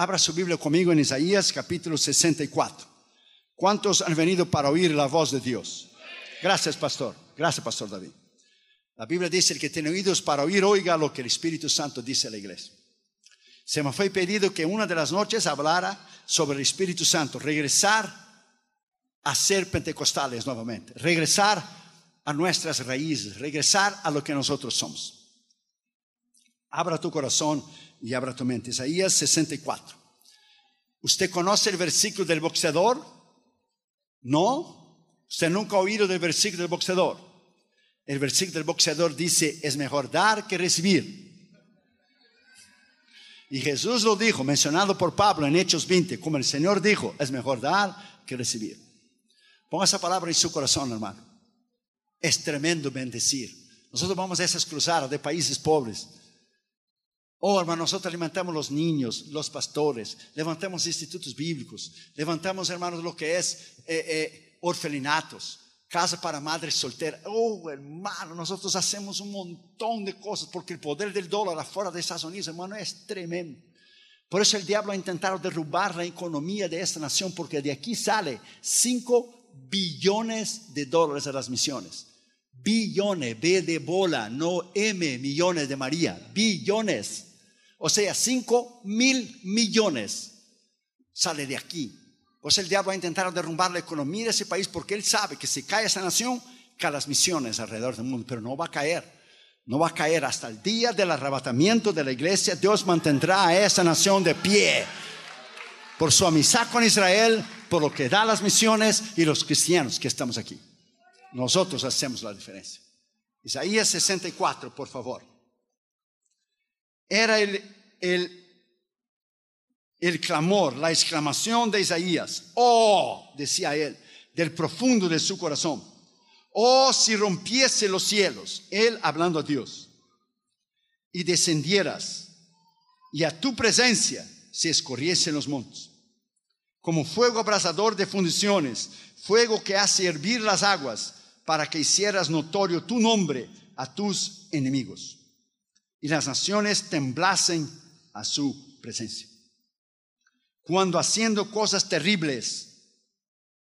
Abra su Biblia conmigo en Isaías capítulo 64. ¿Cuántos han venido para oír la voz de Dios? Gracias, pastor. Gracias, pastor David. La Biblia dice, el que tiene oídos para oír, oiga lo que el Espíritu Santo dice a la iglesia. Se me fue pedido que una de las noches hablara sobre el Espíritu Santo, regresar a ser pentecostales nuevamente, regresar a nuestras raíces, regresar a lo que nosotros somos. Abra tu corazón y abra tu mente. Isaías 64. ¿Usted conoce el versículo del boxeador? No. Usted nunca ha oído del versículo del boxeador. El versículo del boxeador dice, es mejor dar que recibir. Y Jesús lo dijo, mencionado por Pablo en Hechos 20, como el Señor dijo, es mejor dar que recibir. Ponga esa palabra en su corazón, hermano. Es tremendo bendecir. Nosotros vamos a esas cruzadas de países pobres Oh, hermano, nosotros alimentamos los niños, los pastores, levantamos institutos bíblicos, levantamos, hermanos, lo que es eh, eh, orfelinatos, casa para madres solteras. Oh, hermano, nosotros hacemos un montón de cosas porque el poder del dólar afuera de Estados Unidos, hermano, es tremendo. Por eso el diablo ha intentado derrubar la economía de esta nación porque de aquí sale 5 billones de dólares a las misiones. Billones, B de bola, no M millones de María, billones. O sea, 5 mil millones sale de aquí. Pues el diablo va a intentar derrumbar la economía de ese país porque él sabe que si cae esa nación, caen las misiones alrededor del mundo, pero no va a caer. No va a caer hasta el día del arrebatamiento de la iglesia. Dios mantendrá a esa nación de pie por su amistad con Israel, por lo que da las misiones y los cristianos que estamos aquí. Nosotros hacemos la diferencia. Isaías 64, por favor era el, el, clamor, la exclamación de Isaías. Oh, decía él, del profundo de su corazón. Oh, si rompiese los cielos, él hablando a Dios, y descendieras, y a tu presencia se escorriesen los montes, como fuego abrasador de fundiciones, fuego que hace hervir las aguas, para que hicieras notorio tu nombre a tus enemigos y las naciones temblasen a su presencia. Cuando haciendo cosas terribles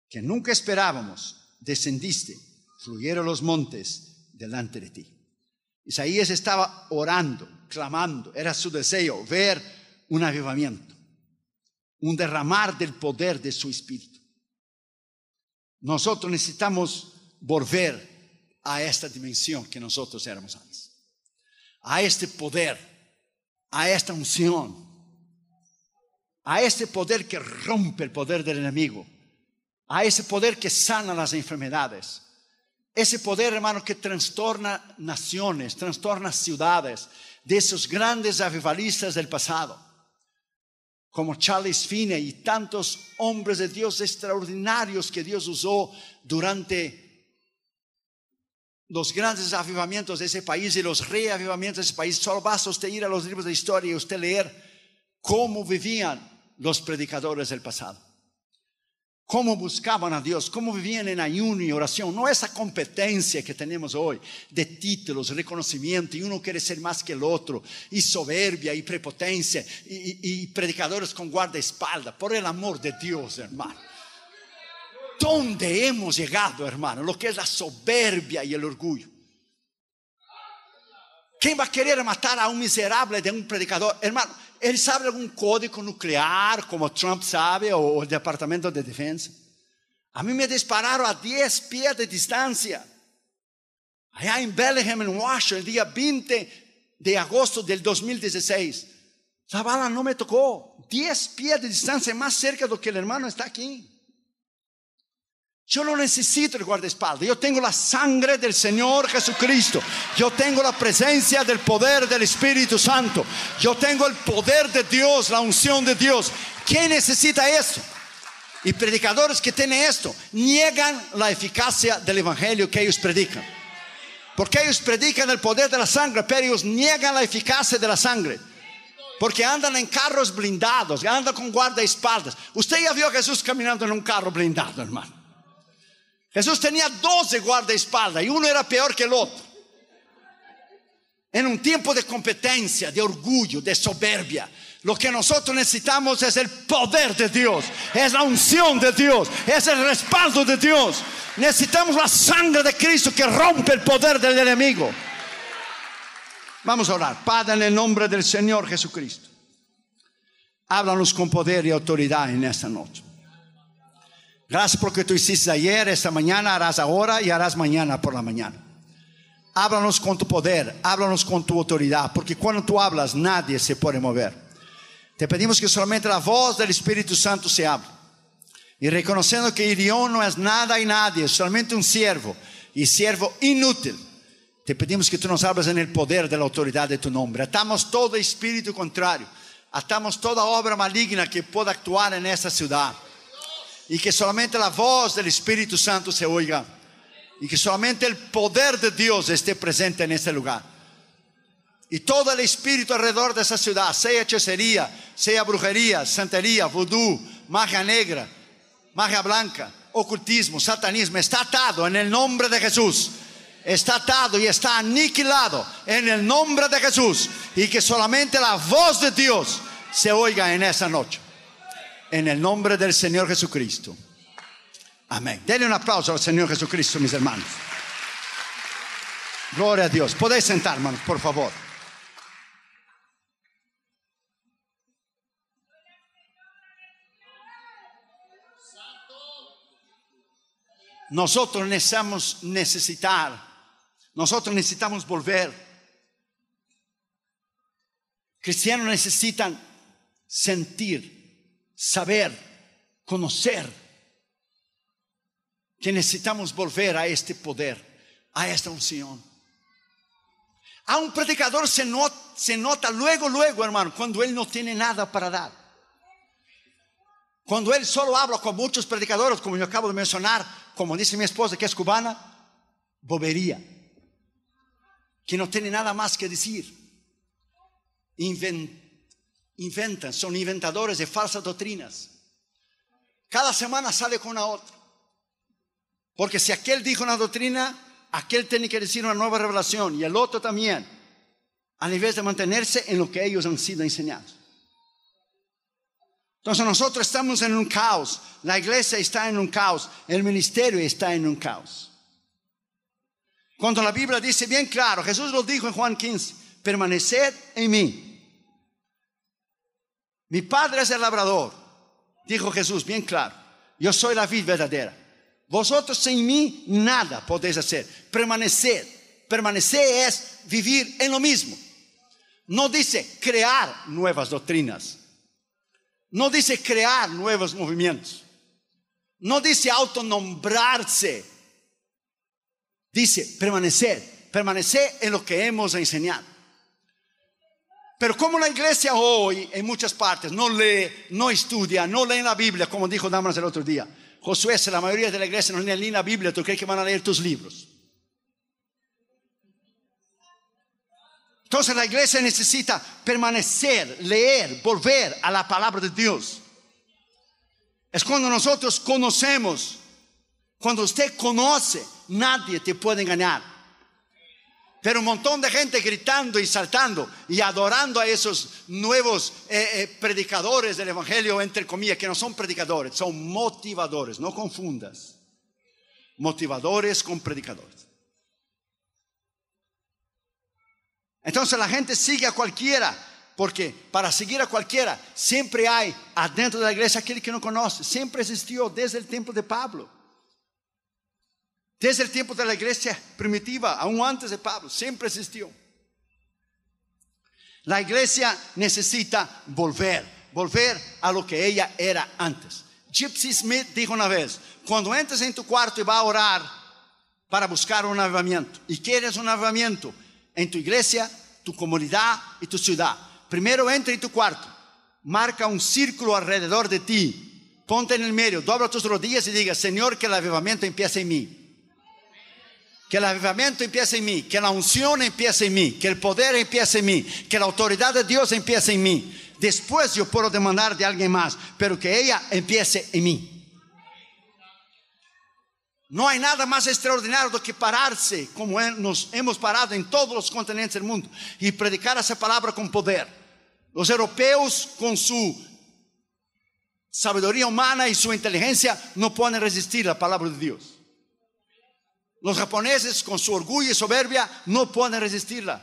que nunca esperábamos, descendiste, fluyeron los montes delante de ti. Isaías estaba orando, clamando, era su deseo ver un avivamiento, un derramar del poder de su espíritu. Nosotros necesitamos volver a esta dimensión que nosotros éramos antes a este poder, a esta unción, a este poder que rompe el poder del enemigo, a ese poder que sana las enfermedades, ese poder, hermano, que trastorna naciones, trastorna ciudades, de esos grandes avivalistas del pasado, como Charles Finney y tantos hombres de Dios extraordinarios que Dios usó durante los grandes avivamientos de ese país y los reavivamientos de ese país, solo basta usted ir a los libros de historia y usted leer cómo vivían los predicadores del pasado. Cómo buscaban a Dios, cómo vivían en ayuno y oración. No esa competencia que tenemos hoy de títulos, reconocimiento, y uno quiere ser más que el otro, y soberbia y prepotencia, y, y predicadores con guardaespaldas. Por el amor de Dios, hermano dónde hemos llegado, hermano, lo que es la soberbia y el orgullo. ¿Quién va a querer matar a un miserable de un predicador? Hermano, él sabe algún código nuclear como Trump sabe o el Departamento de Defensa. A mí me dispararon a 10 pies de distancia. Allá en Bellingham, en Washington, el día 20 de agosto del 2016. La bala no me tocó. 10 pies de distancia más cerca de lo que el hermano está aquí. Yo no necesito el guardaespaldas. Yo tengo la sangre del Señor Jesucristo. Yo tengo la presencia del poder del Espíritu Santo. Yo tengo el poder de Dios, la unción de Dios. ¿Quién necesita eso? Y predicadores que tienen esto niegan la eficacia del Evangelio que ellos predican. Porque ellos predican el poder de la sangre, pero ellos niegan la eficacia de la sangre. Porque andan en carros blindados, andan con guardaespaldas. Usted ya vio a Jesús caminando en un carro blindado, hermano. Jesús tenía 12 guardaespaldas y uno era peor que el otro. En un tiempo de competencia, de orgullo, de soberbia. Lo que nosotros necesitamos es el poder de Dios, es la unción de Dios, es el respaldo de Dios. Necesitamos la sangre de Cristo que rompe el poder del enemigo. Vamos a orar. Padre, en el nombre del Señor Jesucristo. Háblanos con poder y autoridad en esta noche. Gracias porque tú hiciste ayer, esta mañana, harás ahora y harás mañana por la mañana. Háblanos con tu poder, háblanos con tu autoridad, porque cuando tú hablas nadie se puede mover. Te pedimos que solamente la voz del Espíritu Santo se hable. Y reconociendo que Irión no es nada y nadie, solamente un siervo y siervo inútil. Te pedimos que tú nos hables en el poder de la autoridad de tu nombre. Atamos todo espíritu contrario. Atamos toda obra maligna que pueda actuar en esta ciudad. Y que solamente la voz del Espíritu Santo se oiga y que solamente el poder de Dios esté presente en este lugar. Y todo el espíritu alrededor de esa ciudad, sea hechicería, sea brujería, santería, vudú, magia negra, magia blanca, ocultismo, satanismo, está atado en el nombre de Jesús. Está atado y está aniquilado en el nombre de Jesús. Y que solamente la voz de Dios se oiga en esa noche. En el nombre del Señor Jesucristo. Amén. Denle un aplauso al Señor Jesucristo, mis hermanos. Gloria a Dios. Podéis sentar, hermanos, por favor. Nosotros necesitamos necesitar, nosotros necesitamos volver. Cristianos necesitan sentir, saber, conocer que necesitamos volver a este poder, a esta unción. A un predicador se se nota luego, luego, hermano, cuando él no tiene nada para dar. Cuando él solo habla con muchos predicadores, como yo acabo de mencionar, como dice mi esposa que es cubana, bobería, que no tiene nada más que decir. Inventan, son inventadores de falsas doctrinas. Cada semana sale con una otra. Porque si aquel dijo una doctrina, aquel tiene que decir una nueva revelación y el otro también, a nivel de mantenerse en lo que ellos han sido enseñados. Entonces nosotros estamos en un caos, la iglesia está en un caos, el ministerio está en un caos. Cuando la Biblia dice bien claro, Jesús lo dijo en Juan 15, permaneced en mí. Mi padre es el labrador, dijo Jesús bien claro, yo soy la vid verdadera. Vosotros sin mí nada podéis hacer. Permanecer. Permanecer es vivir en lo mismo. No dice crear nuevas doctrinas. No dice crear nuevos movimientos. No dice autonombrarse. Dice permanecer. Permanecer en lo que hemos enseñado. Pero como la iglesia hoy en muchas partes no lee, no estudia, no lee la Biblia, como dijo Damas el otro día, Josué, la mayoría de la iglesia no lee la Biblia, ¿tú crees que van a leer tus libros? Entonces la iglesia necesita permanecer, leer, volver a la palabra de Dios. Es cuando nosotros conocemos, cuando usted conoce, nadie te puede engañar. Pero un montón de gente gritando y saltando y adorando a esos nuevos eh, eh, predicadores del Evangelio, entre comillas, que no son predicadores, son motivadores, no confundas. Motivadores con predicadores. Entonces la gente sigue a cualquiera, porque para seguir a cualquiera siempre hay adentro de la iglesia aquel que no conoce, siempre existió desde el tiempo de Pablo. Desde el tiempo de la iglesia primitiva, aún antes de Pablo, siempre existió. La iglesia necesita volver, volver a lo que ella era antes. Gypsy Smith dijo una vez, cuando entres en tu cuarto y vas a orar para buscar un avivamiento y quieres un avivamiento en tu iglesia, tu comunidad y tu ciudad, primero entra en tu cuarto, marca un círculo alrededor de ti, ponte en el medio, dobla tus rodillas y diga, Señor, que el avivamiento empiece en mí. Que el avivamiento empiece en mí, que la unción empiece en mí, que el poder empiece en mí, que la autoridad de Dios empiece en mí. Después yo puedo demandar de alguien más, pero que ella empiece en mí. No hay nada más extraordinario do que pararse, como nos hemos parado en todos los continentes del mundo, y predicar esa palabra con poder. Los europeos con su sabiduría humana y su inteligencia no pueden resistir la palabra de Dios. Los japoneses con su orgullo y soberbia no pueden resistirla.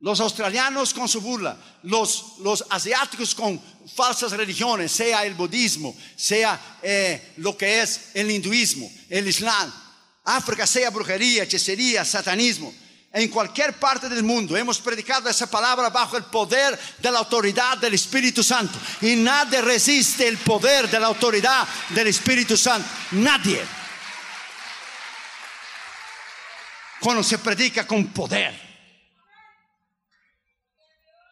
Los australianos con su burla, los, los asiáticos con falsas religiones, sea el budismo, sea eh, lo que es el hinduismo, el islam, África sea brujería, hechicería, satanismo. En cualquier parte del mundo hemos predicado esa palabra bajo el poder de la autoridad del Espíritu Santo. Y nadie resiste el poder de la autoridad del Espíritu Santo. Nadie. Cuando se predica con poder.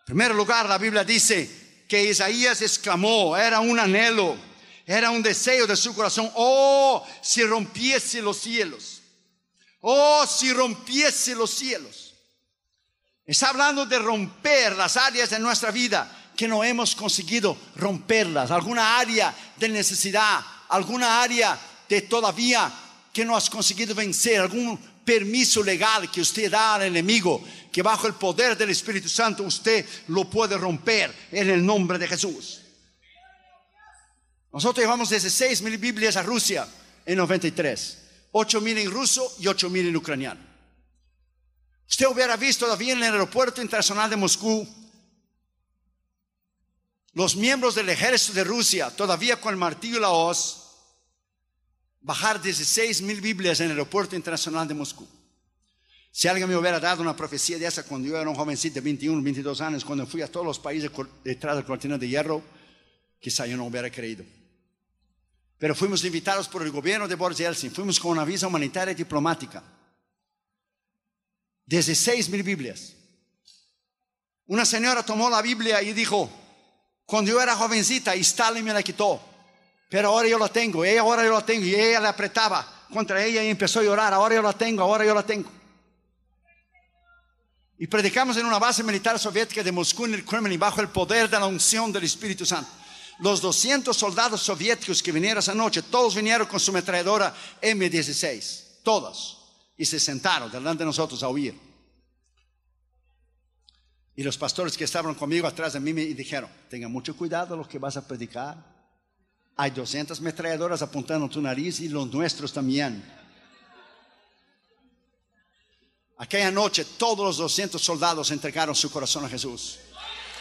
En primer lugar, la Biblia dice que Isaías exclamó, era un anhelo, era un deseo de su corazón, oh, si rompiese los cielos Oh, si rompiese los cielos. Está hablando de romper las áreas de nuestra vida que no hemos conseguido romperlas. Alguna área de necesidad, alguna área de todavía que no has conseguido vencer, algún permiso legal que usted da al enemigo, que bajo el poder del Espíritu Santo usted lo puede romper en el nombre de Jesús. Nosotros llevamos 16 mil Biblias a Rusia en 93. 8 mil en ruso y 8 mil en ucraniano. Usted hubiera visto todavía en el aeropuerto internacional de Moscú los miembros del ejército de Rusia, todavía con el martillo y la hoz, bajar 16 mil Biblias en el aeropuerto internacional de Moscú. Si alguien me hubiera dado una profecía de esa cuando yo era un jovencito de 21, 22 años, cuando fui a todos los países detrás del cortina de hierro, quizá yo no hubiera creído. Pero fuimos invitados por el gobierno de Boris Yeltsin, fuimos con una visa humanitaria y diplomática. 16 mil Biblias. Una señora tomó la Biblia y dijo, cuando yo era jovencita Stalin me la quitó, pero ahora yo la tengo, ella ahora yo la tengo, y ella le apretaba contra ella y empezó a llorar, ahora yo la tengo, ahora yo la tengo. Y predicamos en una base militar soviética de Moscú en el Kremlin bajo el poder de la unción del Espíritu Santo los 200 soldados soviéticos que vinieron esa noche, todos vinieron con su ametralladora M16, todos, y se sentaron delante de nosotros a oír. Y los pastores que estaban conmigo atrás de mí me dijeron, tenga mucho cuidado lo que vas a predicar. Hay 200 ametralladoras apuntando tu nariz y los nuestros también. Aquella noche todos los 200 soldados entregaron su corazón a Jesús.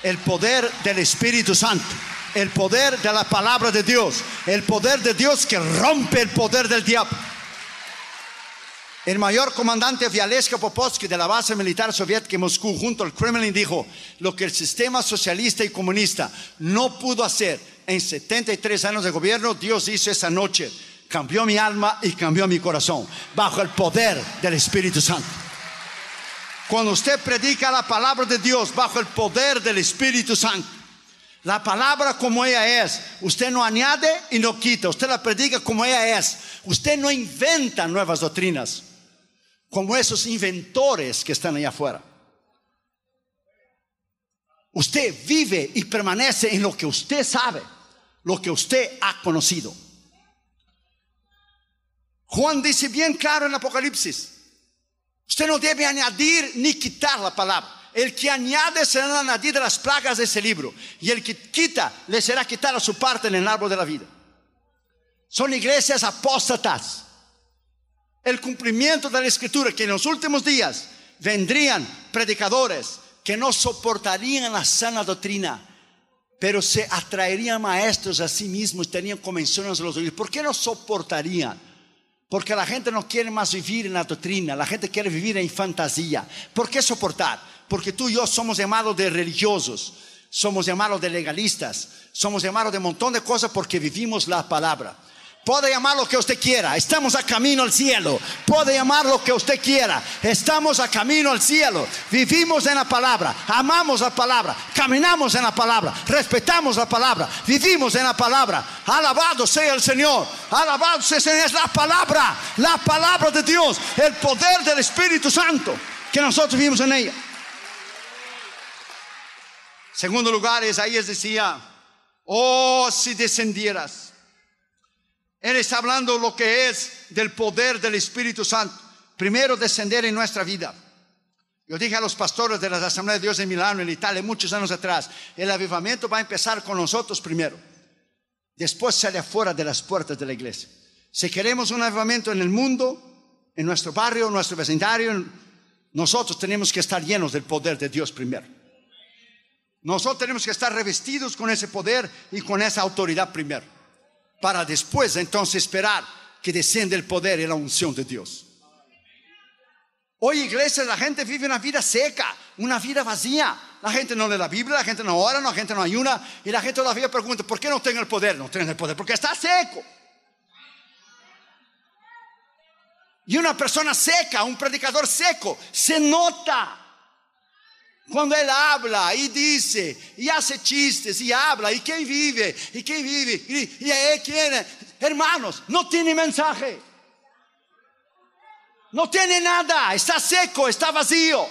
El poder del Espíritu Santo el poder de la palabra de Dios, el poder de Dios que rompe el poder del diablo. El mayor comandante Vialeska Popovsky de la base militar soviética en Moscú, junto al Kremlin, dijo: Lo que el sistema socialista y comunista no pudo hacer en 73 años de gobierno, Dios hizo esa noche. Cambió mi alma y cambió mi corazón, bajo el poder del Espíritu Santo. Cuando usted predica la palabra de Dios bajo el poder del Espíritu Santo, la palabra como ella es, usted no añade y no quita, usted la predica como ella es. Usted no inventa nuevas doctrinas, como esos inventores que están allá afuera. Usted vive y permanece en lo que usted sabe, lo que usted ha conocido. Juan dice bien claro en Apocalipsis, usted no debe añadir ni quitar la palabra. El que añade será añadidas las plagas de ese libro. Y el que quita le será quitada su parte en el árbol de la vida. Son iglesias apóstatas. El cumplimiento de la escritura que en los últimos días vendrían predicadores que no soportarían la sana doctrina, pero se atraerían maestros a sí mismos, tenían convenciones los oídos. ¿Por qué no soportarían? Porque la gente no quiere más vivir en la doctrina, la gente quiere vivir en fantasía. ¿Por qué soportar? Porque tú y yo somos llamados de religiosos, somos llamados de legalistas, somos llamados de un montón de cosas porque vivimos la palabra. Puede llamar lo que usted quiera. Estamos a camino al cielo. Puede llamar lo que usted quiera. Estamos a camino al cielo. Vivimos en la palabra. Amamos la palabra. Caminamos en la palabra. Respetamos la palabra. Vivimos en la palabra. Alabado sea el Señor. Alabado sea el Señor. Es la palabra. La palabra de Dios. El poder del Espíritu Santo. Que nosotros vivimos en ella. Segundo lugar, Isaías decía, oh, si descendieras. Él está hablando lo que es del poder del Espíritu Santo. Primero, descender en nuestra vida. Yo dije a los pastores de la Asamblea de Dios en Milano, en Italia, muchos años atrás, el avivamiento va a empezar con nosotros primero. Después sale afuera de las puertas de la iglesia. Si queremos un avivamiento en el mundo, en nuestro barrio, en nuestro vecindario, nosotros tenemos que estar llenos del poder de Dios primero. Nosotros tenemos que estar revestidos con ese poder y con esa autoridad primero, para después entonces esperar que descienda el poder y la unción de Dios. Hoy iglesia la gente vive una vida seca, una vida vacía. La gente no lee la Biblia, la gente no ora, la gente no ayuna y la gente todavía pregunta, ¿por qué no tengo el poder? No tengo el poder porque está seco. Y una persona seca, un predicador seco, se nota. Cuando él habla y dice, y hace chistes, y habla, y quién vive, y quién vive, y, y él quién, hermanos, no tiene mensaje. No tiene nada, está seco, está vacío.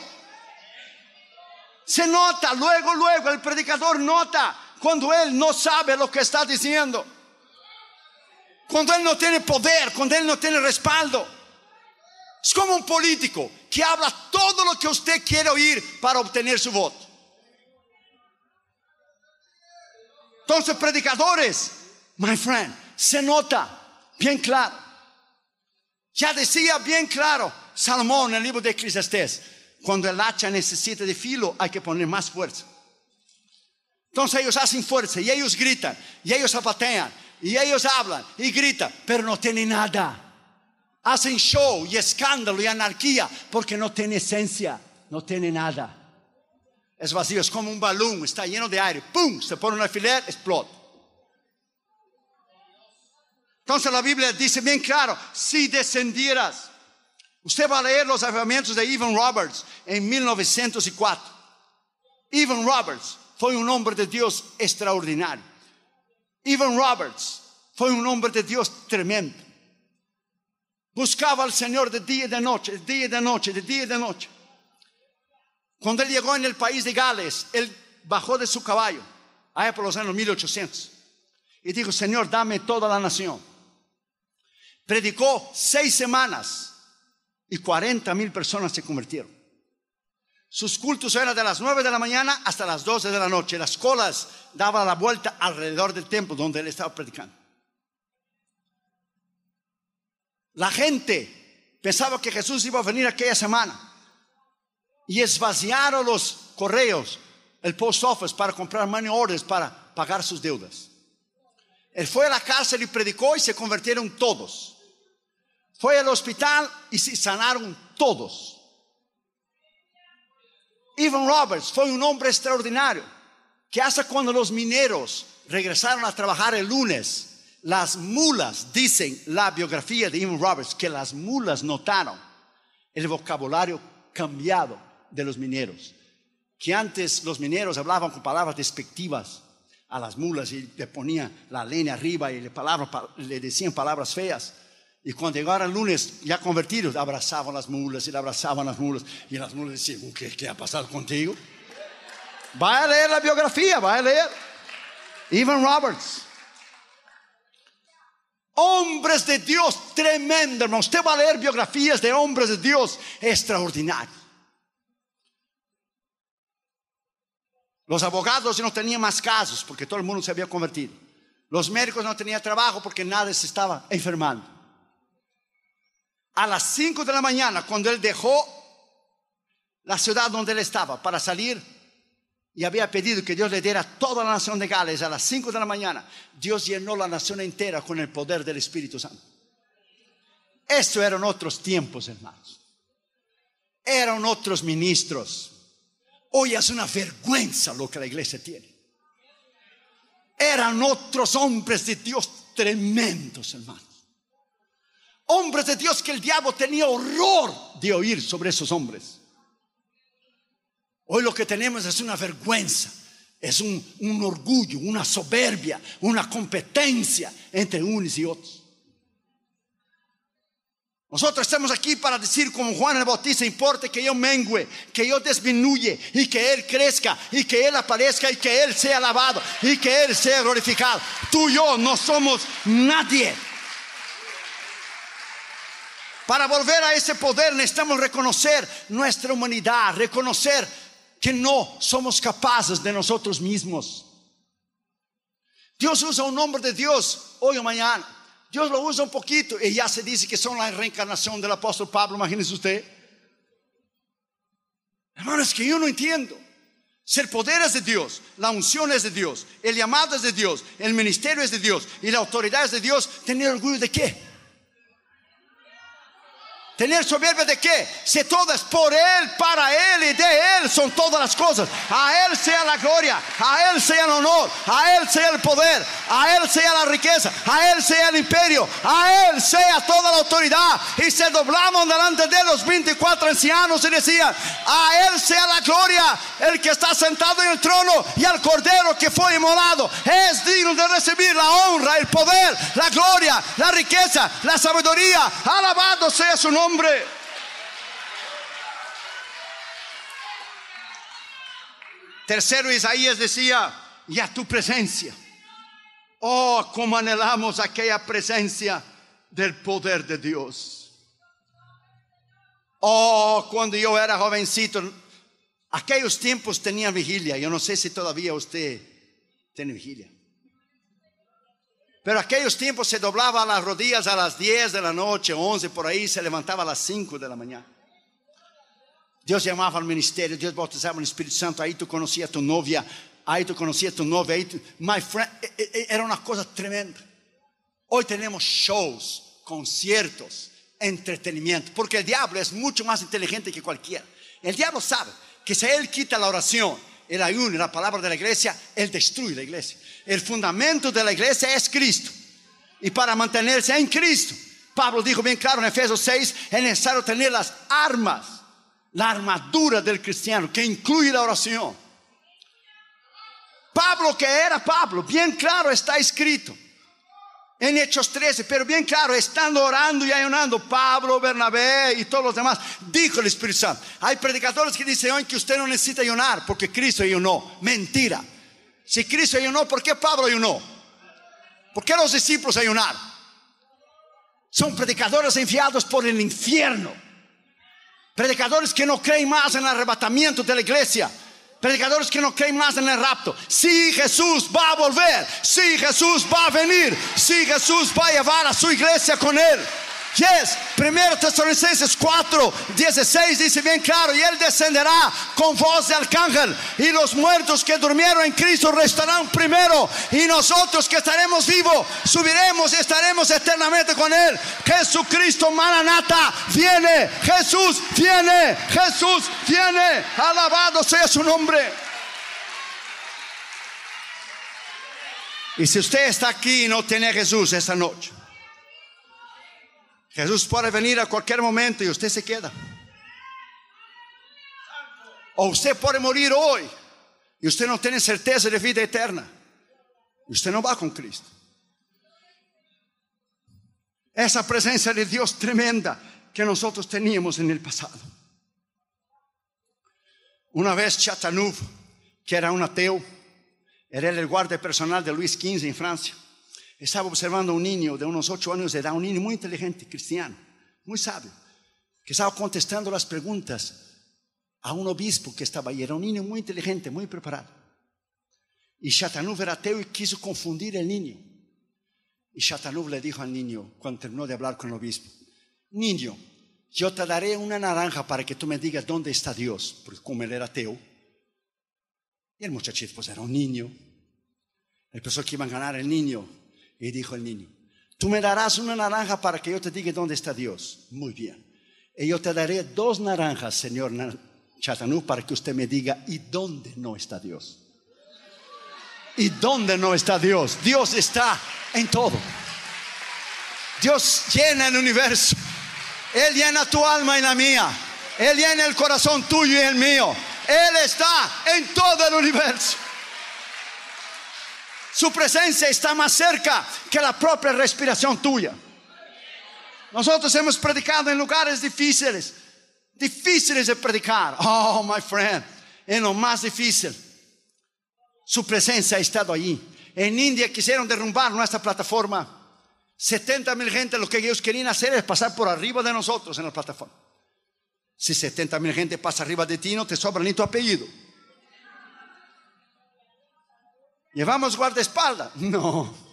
Se nota, luego, luego el predicador nota cuando él no sabe lo que está diciendo. Cuando él no tiene poder, cuando él no tiene respaldo. Es como un político que habla todo lo que usted quiere oír para obtener su voto. Entonces, predicadores, my friend, se nota bien claro. Ya decía bien claro Salomón en el libro de Eclesiastés, cuando el hacha necesita de filo hay que poner más fuerza. Entonces ellos hacen fuerza y ellos gritan y ellos zapatean y ellos hablan y gritan, pero no tienen nada. Hacen show y escándalo y anarquía porque no tiene esencia, no tiene nada. Es vacío, es como un balón, está lleno de aire, ¡pum! Se pone un alfiler, explota. Entonces la Biblia dice bien claro, si descendieras, usted va a leer los avivamientos de Evan Roberts en 1904. Evan Roberts fue un hombre de Dios extraordinario. Evan Roberts fue un hombre de Dios tremendo. Buscaba al Señor de día y de noche, de día y de noche, de día y de noche. Cuando él llegó en el país de Gales, él bajó de su caballo, allá por los años 1800, y dijo, Señor, dame toda la nación. Predicó seis semanas y 40 mil personas se convirtieron. Sus cultos eran de las 9 de la mañana hasta las 12 de la noche. Las colas daban la vuelta alrededor del templo donde él estaba predicando. La gente pensaba que Jesús iba a venir aquella semana y esvaciaron los correos, el post office para comprar money orders para pagar sus deudas. Él fue a la cárcel y predicó y se convirtieron todos. Fue al hospital y se sanaron todos. Evan Roberts fue un hombre extraordinario que hasta cuando los mineros regresaron a trabajar el lunes, las mulas, dicen la biografía de Evan Roberts, que las mulas notaron el vocabulario cambiado de los mineros. Que antes los mineros hablaban con palabras despectivas a las mulas y le ponían la leña arriba y le, decían palabras feas. Y cuando llegaron lunes, ya convertidos, abrazaban las mulas y le abrazaban las mulas. Y las mulas decían, ¿qué, qué ha pasado contigo? Vaya a leer la biografía, vaya a leer. Evan Roberts. Hombres de Dios tremendo, hermano. Usted va a leer biografías de hombres de Dios extraordinarios. Los abogados no tenían más casos porque todo el mundo se había convertido. Los médicos no tenían trabajo porque nadie se estaba enfermando a las 5 de la mañana, cuando él dejó la ciudad donde él estaba para salir y había pedido que Dios le diera toda la nación de Gales a las 5 de la mañana, Dios llenó la nación entera con el poder del Espíritu Santo. Eso eran otros tiempos, hermanos. Eran otros ministros. Hoy es una vergüenza lo que la iglesia tiene. Eran otros hombres de Dios tremendos, hermanos hombres de Dios que el diablo tenía horror de oír sobre esos hombres. Hoy lo que tenemos es una vergüenza, es un, orgullo, una soberbia, una competencia entre unos y otros. Nosotros estamos aquí para decir como Juan el Bautista, importa que yo mengue, que yo disminuye y que Él crezca y que Él aparezca y que Él sea alabado y que Él sea glorificado. Tú y yo no somos nadie. Para volver a ese poder necesitamos reconocer nuestra humanidad, reconocer que no somos capaces de nosotros mismos. Dios usa un nombre de Dios hoy o mañana. Dios lo usa un poquito y ya se dice que son la reencarnación del apóstol Pablo, imagínese usted. Hermano, es que yo no entiendo. Si el poder es de Dios, la unción es de Dios, el llamado es de Dios, el ministerio es de Dios y la autoridad es de Dios, ¿tener orgullo de qué? Tener soberbia de qué? Si todo es por Él, para Él y de Él son todas las cosas. A Él sea la gloria, a Él sea el honor, a Él sea el poder, a Él sea la riqueza, a Él sea el imperio, a Él sea toda la autoridad. Y se doblaban delante de los 24 ancianos y decían, a Él sea la gloria, el que está sentado en el trono y al cordero que fue inmolado. Es digno de recibir la honra, el poder, la gloria, la riqueza, la sabiduría. Alabado sea su nombre hombre. Tercero, Isaías decía, ya tu presencia. Oh, cómo anhelamos aquella presencia del poder de Dios. Oh, cuando yo era jovencito, aquellos tiempos tenía vigilia. Yo no sé si todavía usted tiene vigilia. Pero aquellos tiempos se doblaba las rodillas a las 10 de la noche, 11 por ahí, se levantaba a las 5 de la mañana. Dios llamaba al ministerio, Dios bautizaba el Espíritu Santo, ahí tú conocías a tu novia, ahí tú conocías a tu novia, ahí my friend, e, e, e, era una cosa tremenda. Hoy tenemos shows, conciertos, entretenimiento, porque el diablo es mucho más inteligente que cualquiera. El diablo sabe que si él quita la oración, el ayuno la palabra de la iglesia, él destruye la iglesia. El fundamento de la iglesia es Cristo. Y para mantenerse en Cristo, Pablo dijo bien claro en Efesios 6, es necesario tener las armas, la armadura del cristiano, que incluye la oración. Pablo que era Pablo, bien claro está escrito en Hechos 13, pero bien claro, estando orando y ayunando, Pablo, Bernabé y todos los demás, dijo el Espíritu Santo. Hay predicadores que dicen hoy que usted no necesita ayunar porque Cristo ayunó. Mentira. Si Cristo ayunó, ¿por qué Pablo ayunó? ¿Por qué los discípulos ayunaron? Son predicadores enviados por el infierno. Predicadores que no creen más en el arrebatamiento de la iglesia. Predicadores que no creen más en el rapto. Si Jesús va a volver, si Jesús va a venir, si Jesús va a llevar a su iglesia con él. Yes, primero Tesalonicenses 4, 16 dice bien claro, y él descenderá con voz de arcángel, y los muertos que durmieron en Cristo restarán primero, y nosotros que estaremos vivos subiremos y estaremos eternamente con él. Jesucristo Maranata viene, Jesús viene, Jesús viene, alabado sea su nombre. Y si usted está aquí y no tiene a Jesús esta noche, Jesús puede venir a cualquier momento y usted se queda. O usted puede morir hoy y usted no tiene certeza de vida eterna. Y usted no va con Cristo. Esa presencia de Dios tremenda que nosotros teníamos en el pasado. Una vez Chateauneuf, que era un ateo, era el guardia personal de Luis XV en Francia estaba observando un niño de unos ocho años de edad, un niño muy inteligente, cristiano, muy sabio, que estaba contestando las preguntas a un obispo que estaba ahí. Era un niño muy inteligente, muy preparado. Y Chateauneuf era ateo y quiso confundir al niño. Y Chateauneuf le dijo al niño, cuando terminó de hablar con el obispo, niño, yo te daré una naranja para que tú me digas dónde está Dios, porque como él era ateo. Y el muchachito pues era un niño. Él pensó que iban a ganar el niño. Y dijo el niño, tú me darás una naranja para que yo te diga dónde está Dios. Muy bien. Y yo te daré dos naranjas, señor Chatanú, para que usted me diga, ¿y dónde no está Dios? ¿Y dónde no está Dios? Dios está en todo. Dios llena el universo. Él llena tu alma y la mía. Él llena el corazón tuyo y el mío. Él está en todo el universo. Su presencia está más cerca que la propia respiración tuya. Nosotros hemos predicado en lugares difíciles, difíciles de predicar. Oh, my friend, en lo más difícil. Su presencia ha estado allí. En India quisieron derrumbar nuestra plataforma. 70 mil gente, lo que ellos querían hacer es pasar por arriba de nosotros en la plataforma. Si 70 mil gente pasa arriba de ti, no te sobra ni tu apellido. ¿Llevamos guardaespaldas? No.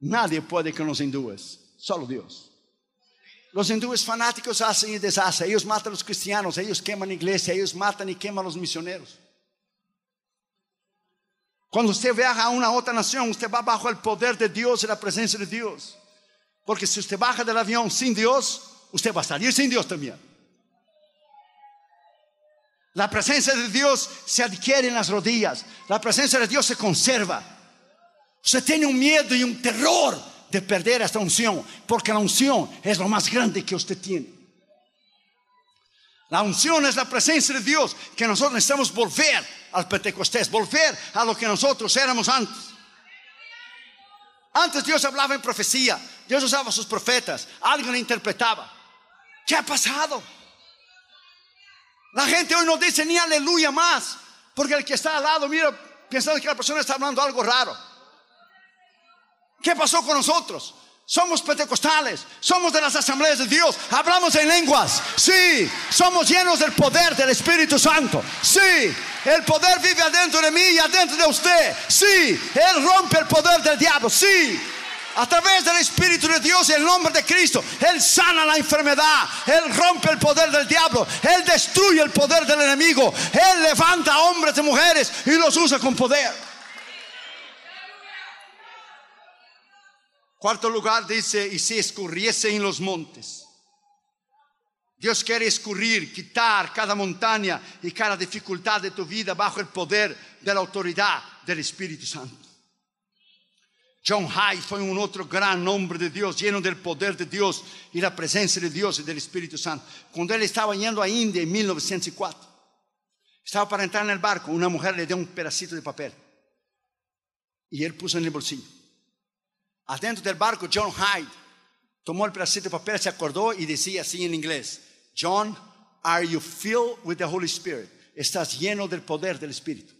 Nadie puede con los hindúes, solo Dios. Los hindúes fanáticos hacen y deshacen. Ellos matan a los cristianos, ellos queman iglesia, ellos matan y queman a los misioneros. Cuando usted viaja a una otra nación, usted va bajo el poder de Dios y la presencia de Dios. Porque si usted baja del avión sin Dios, usted va a salir sin Dios también. La presencia de Dios se adquiere en las rodillas. La presencia de Dios se conserva. Usted tiene un miedo y un terror de perder esta unción, porque la unción es lo más grande que usted tiene. La unción es la presencia de Dios que nosotros necesitamos volver al Pentecostés, volver a lo que nosotros éramos antes. Antes Dios hablaba en profecía, Dios usaba sus profetas, alguien interpretaba. ¿Qué ha pasado? La gente hoy no dice ni aleluya más, porque el que está al lado, mira, pensando que la persona está hablando algo raro. ¿Qué pasó con nosotros? Somos pentecostales, somos de las asambleas de Dios, hablamos en lenguas, sí, somos llenos del poder del Espíritu Santo, sí, el poder vive adentro de mí y adentro de usted, sí, Él rompe el poder del diablo, sí, a través del Espíritu de Dios y el nombre de Cristo, Él sana la enfermedad, Él rompe el poder del diablo, Él destruye el poder del enemigo, Él levanta a hombres y mujeres y los usa con poder. Cuarto lugar dice, y si escurriese en los montes. Dios quiere escurrir, quitar cada montaña y cada dificultad de tu vida bajo el poder de la autoridad del Espíritu Santo. John Hyde fue un otro gran hombre de Dios, lleno del poder de Dios y la presencia de Dios y del Espíritu Santo. Cuando él estaba yendo a India en 1904, estaba para entrar en el barco, una mujer le dio un pedacito de papel y él puso en el bolsillo. Adentro del barco, John Hyde tomó el pedacito de papel, se acordó y decía así en inglés, John, are you filled with the Holy Spirit? Estás lleno del poder del Espíritu.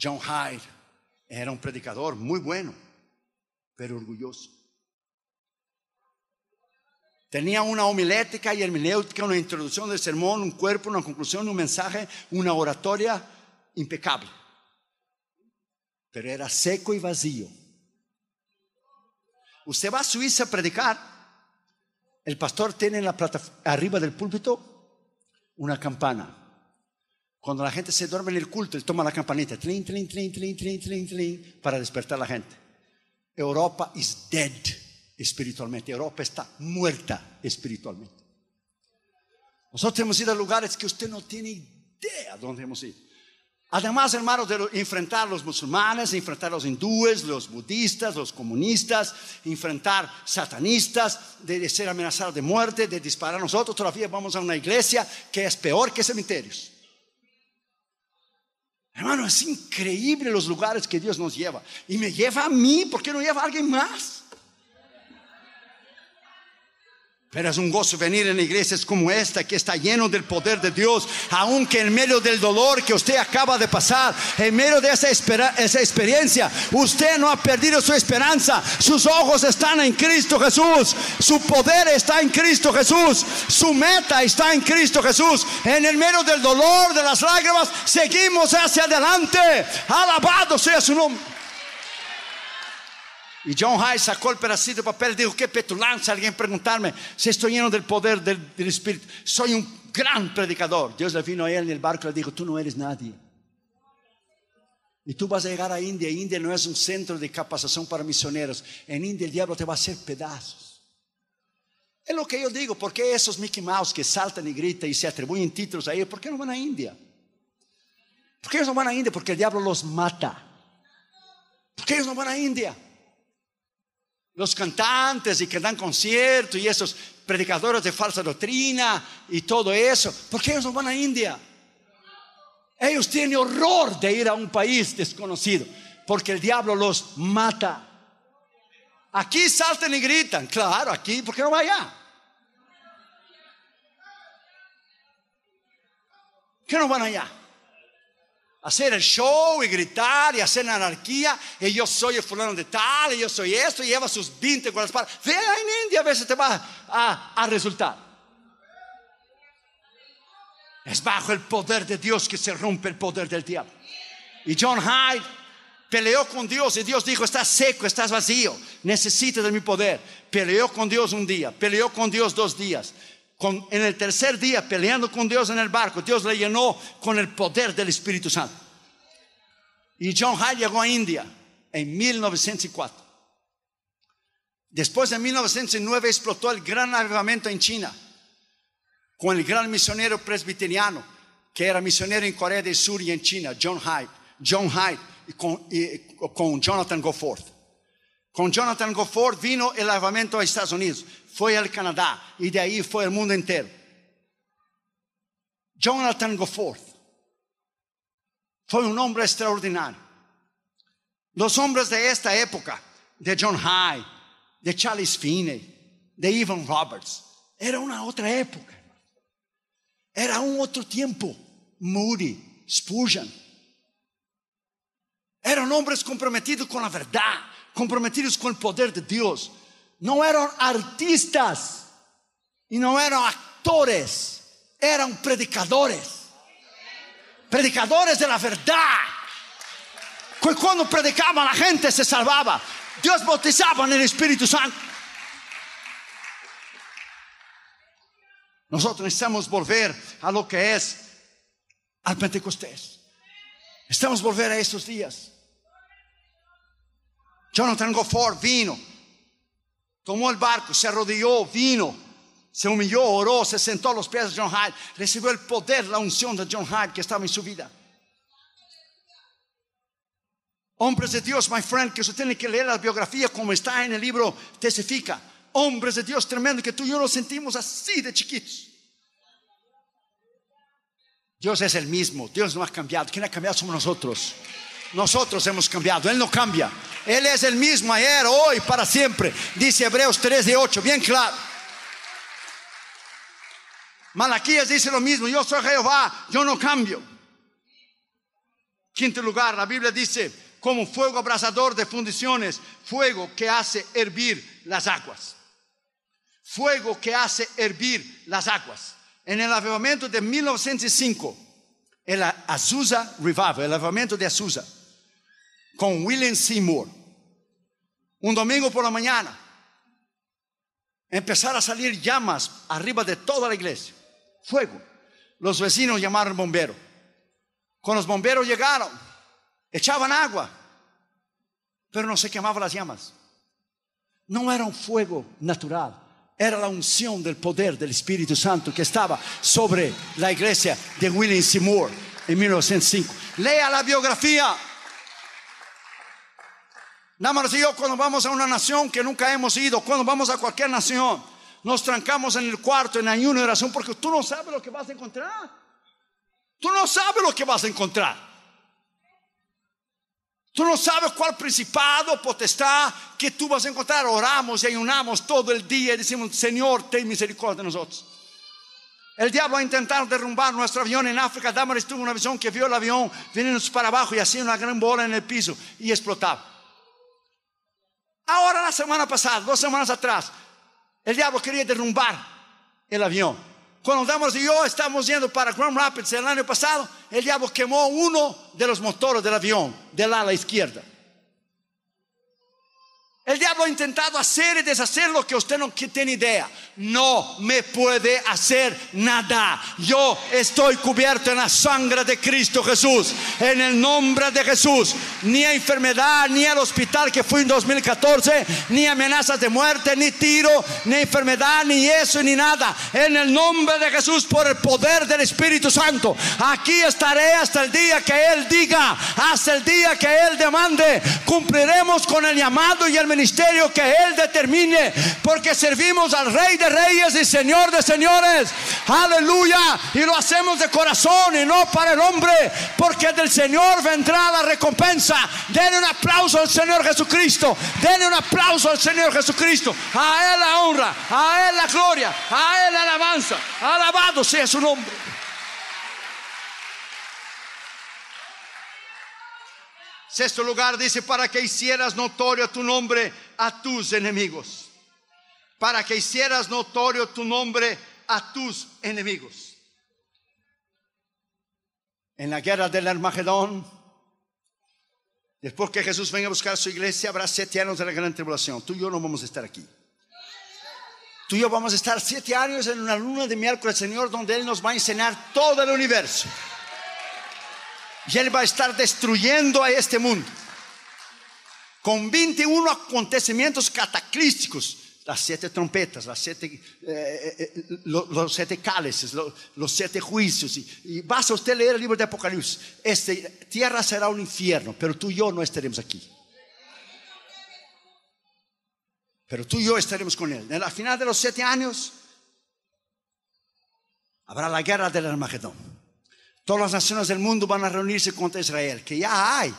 John Hyde era un predicador muy bueno, pero orgulloso. Tenía una homilética y hermenéutica, una introducción del sermón, un cuerpo, una conclusión, un mensaje, una oratoria impecable pero era seco y vacío. Usted va a Suiza a predicar, el pastor tiene en la plata, arriba del púlpito una campana. Cuando la gente se duerme en el culto, él toma la campanita, tlin, tlin, tlin, tlin, tlin, tlin, tlin, para despertar a la gente. Europa is dead espiritualmente. Europa está muerta espiritualmente. Nosotros hemos ido a lugares que usted no tiene idea dónde hemos ido. Además, hermanos, de enfrentar a los musulmanes, enfrentar a los hindúes, los budistas, los comunistas, enfrentar satanistas, de, ser amenazados de muerte, de disparar nosotros, todavía vamos a una iglesia que es peor que cementerios. Hermano, es increíble los lugares que Dios nos lleva. Y me lleva a mí, ¿por qué no lleva a alguien más? Pero es un gozo venir en iglesias como esta que está lleno del poder de Dios, aunque en medio del dolor que usted acaba de pasar, en medio de esa, esa experiencia, usted no ha perdido su esperanza, sus ojos están en Cristo Jesús, su poder está en Cristo Jesús, su meta está en Cristo Jesús. En el medio del dolor, de las lágrimas, seguimos hacia adelante. Alabado sea su nombre. Y John Hyde sacó el pedacito de papel y dijo, qué petulancia alguien preguntarme si estoy lleno del poder del, Espíritu. Soy un gran predicador. Dios le vino a él en el barco y le dijo, tú no eres nadie. Y tú vas a llegar a India. India no es un centro de capacitación para misioneros. En India el diablo te va a hacer pedazos. Es lo que yo digo. ¿Por qué esos Mickey Mouse que saltan y gritan y se atribuyen títulos a ellos? ¿Por qué no van a India? ¿Por qué ellos no van a India? Porque el diablo los mata. ¿Por qué ellos no van a India? Los cantantes y que dan conciertos y esos predicadores de falsa doctrina y todo eso, ¿por qué ellos no van a India? Ellos tienen horror de ir a un país desconocido, porque el diablo los mata. Aquí saltan y gritan, claro, aquí, ¿por qué no va allá? ¿Qué no van allá? Hacer el show y gritar y hacer anarquía. Y yo soy el fulano de tal, y yo soy esto, y lleva sus 20 con las palabras. Ve en India a veces te va a, a resultar. Es bajo el poder de Dios que se rompe el poder del diablo. Y John Hyde peleó con Dios y Dios dijo, estás seco, estás vacío, necesitas de mi poder. Peleó con Dios un día, peleó con Dios dos días. En el tercer día, peleando con Dios en el barco, Dios le llenó con el poder del Espíritu Santo. Y John Hyde llegó a India en 1904. Después de 1909 explotó el gran avivamiento en China con el gran misionero presbiteriano que era misionero en Corea del Sur y en China, John Hyde, John Hyde y con, Jonathan Goforth. Con Jonathan Goforth vino el avivamiento a Estados Unidos, fue al Canadá y de ahí fue al mundo entero. Jonathan Goforth fue un hombre extraordinario. Los hombres de esta época, de John Hyde, de Charles Finney, de Evan Roberts, era una otra época. Era un otro tiempo. Moody, Spurgeon. Eran hombres comprometidos con la verdad, comprometidos con el poder de Dios. No eran artistas y no eran actores, eran predicadores. Predicadores de la verdad. Cuando predicaban la gente se salvaba. Dios bautizaba en el Espíritu Santo. Nosotros necesitamos volver a lo que es al Pentecostés. Necesitamos volver a esos días. Jonathan Gofford vino, tomó el barco, se arrodilló, vino, se humilló, oró, se sentó a los pies de John Hyde, recibió el poder, la unción de John Hyde que estaba en su vida. Hombres de Dios, my friend, que usted tiene que leer la biografía como está en el libro Testifica hombres de Dios tremendo que tú y yo nos sentimos así de chiquitos. Dios es el mismo, Dios no ha cambiado. ¿Quién ha cambiado? Somos nosotros. Nosotros hemos cambiado, Él no cambia. Él es el mismo ayer, hoy, para siempre. Dice Hebreos 3 de 8, bien claro. Malaquías dice lo mismo, yo soy Jehová, yo no cambio. Quinto lugar, la Biblia dice, como fuego abrasador de fundiciones, fuego que hace hervir las aguas fuego que hace hervir las aguas. En el avivamiento de 1905, el Azusa Revival, el avivamiento de Azusa, con William Seymour, un domingo por la mañana, empezaron a salir llamas arriba de toda la iglesia, fuego. Los vecinos llamaron bombero. Cuando los bomberos llegaron, echaban agua, pero no se quemaban las llamas. No era un fuego natural, era la unción del poder del Espíritu Santo que estaba sobre la iglesia de William Seymour en 1905. Lea la biografía. Nada más yo cuando vamos a una nación que nunca hemos ido, cuando vamos a cualquier nación, nos trancamos en el cuarto en ayuno y oración porque tú no sabes lo que vas a encontrar. Tú no sabes lo que vas a encontrar. Tú no sabes cuál principado, potestad que tú vas a encontrar. Oramos y ayunamos todo el día y decimos, Señor, ten misericordia de nosotros. El diablo ha intentado derrumbar nuestro avión en África. Damaris tuvo una visión que vio el avión viniendo para abajo y hacía una gran bola en el piso y explotaba. Ahora, la semana pasada, dos semanas atrás, el diablo quería derrumbar el avión. Cuando Damos y yo estamos yendo para Grand Rapids el año pasado, el diablo quemó uno de los motores del avión, del ala izquierda. El diablo ha intentado hacer y deshacer lo que usted no tiene idea. No me puede hacer nada. Yo estoy cubierto en la sangre de Cristo Jesús. En el nombre de Jesús. Ni enfermedad, ni al hospital que fui en 2014, ni amenazas de muerte, ni tiro, ni enfermedad, ni eso, ni nada. En el nombre de Jesús, por el poder del Espíritu Santo. Aquí estaré hasta el día que Él diga, hasta el día que Él demande. Cumpliremos con el llamado y el ministerio que Él determine, porque servimos al Rey de Reyes y Señor de Señores. Aleluya. Y lo hacemos de corazón y no para el hombre, porque del Señor vendrá la recompensa. Denle un aplauso al Señor Jesucristo. Denle un aplauso al Señor Jesucristo. A Él la honra, a Él la gloria, a Él la alabanza. Alabado sea su nombre. Sexto lugar dice, para que hicieras notorio tu nombre a tus enemigos. Para que hicieras notorio tu nombre a tus enemigos. En la guerra del Armagedón, después que Jesús venga a buscar a su iglesia, habrá siete años de la gran tribulación. Tú y yo no vamos a estar aquí. Tú y yo vamos a estar siete años en una luna de miércoles, Señor, donde Él nos va a enseñar todo el universo. Y Él va a estar destruyendo a este mundo. Con 21 acontecimientos cataclísticos. Las siete trompetas, siete, eh, eh, los, siete cálices, los, siete juicios. Y, y, basta usted leer el libro de Apocalipsis. Esta tierra será un infierno, pero tú y yo no estaremos aquí. Pero tú y yo estaremos con Él. En la final de los siete años habrá la guerra del Armagedón. Todas las naciones del mundo van a reunirse contra Israel, que ya hay.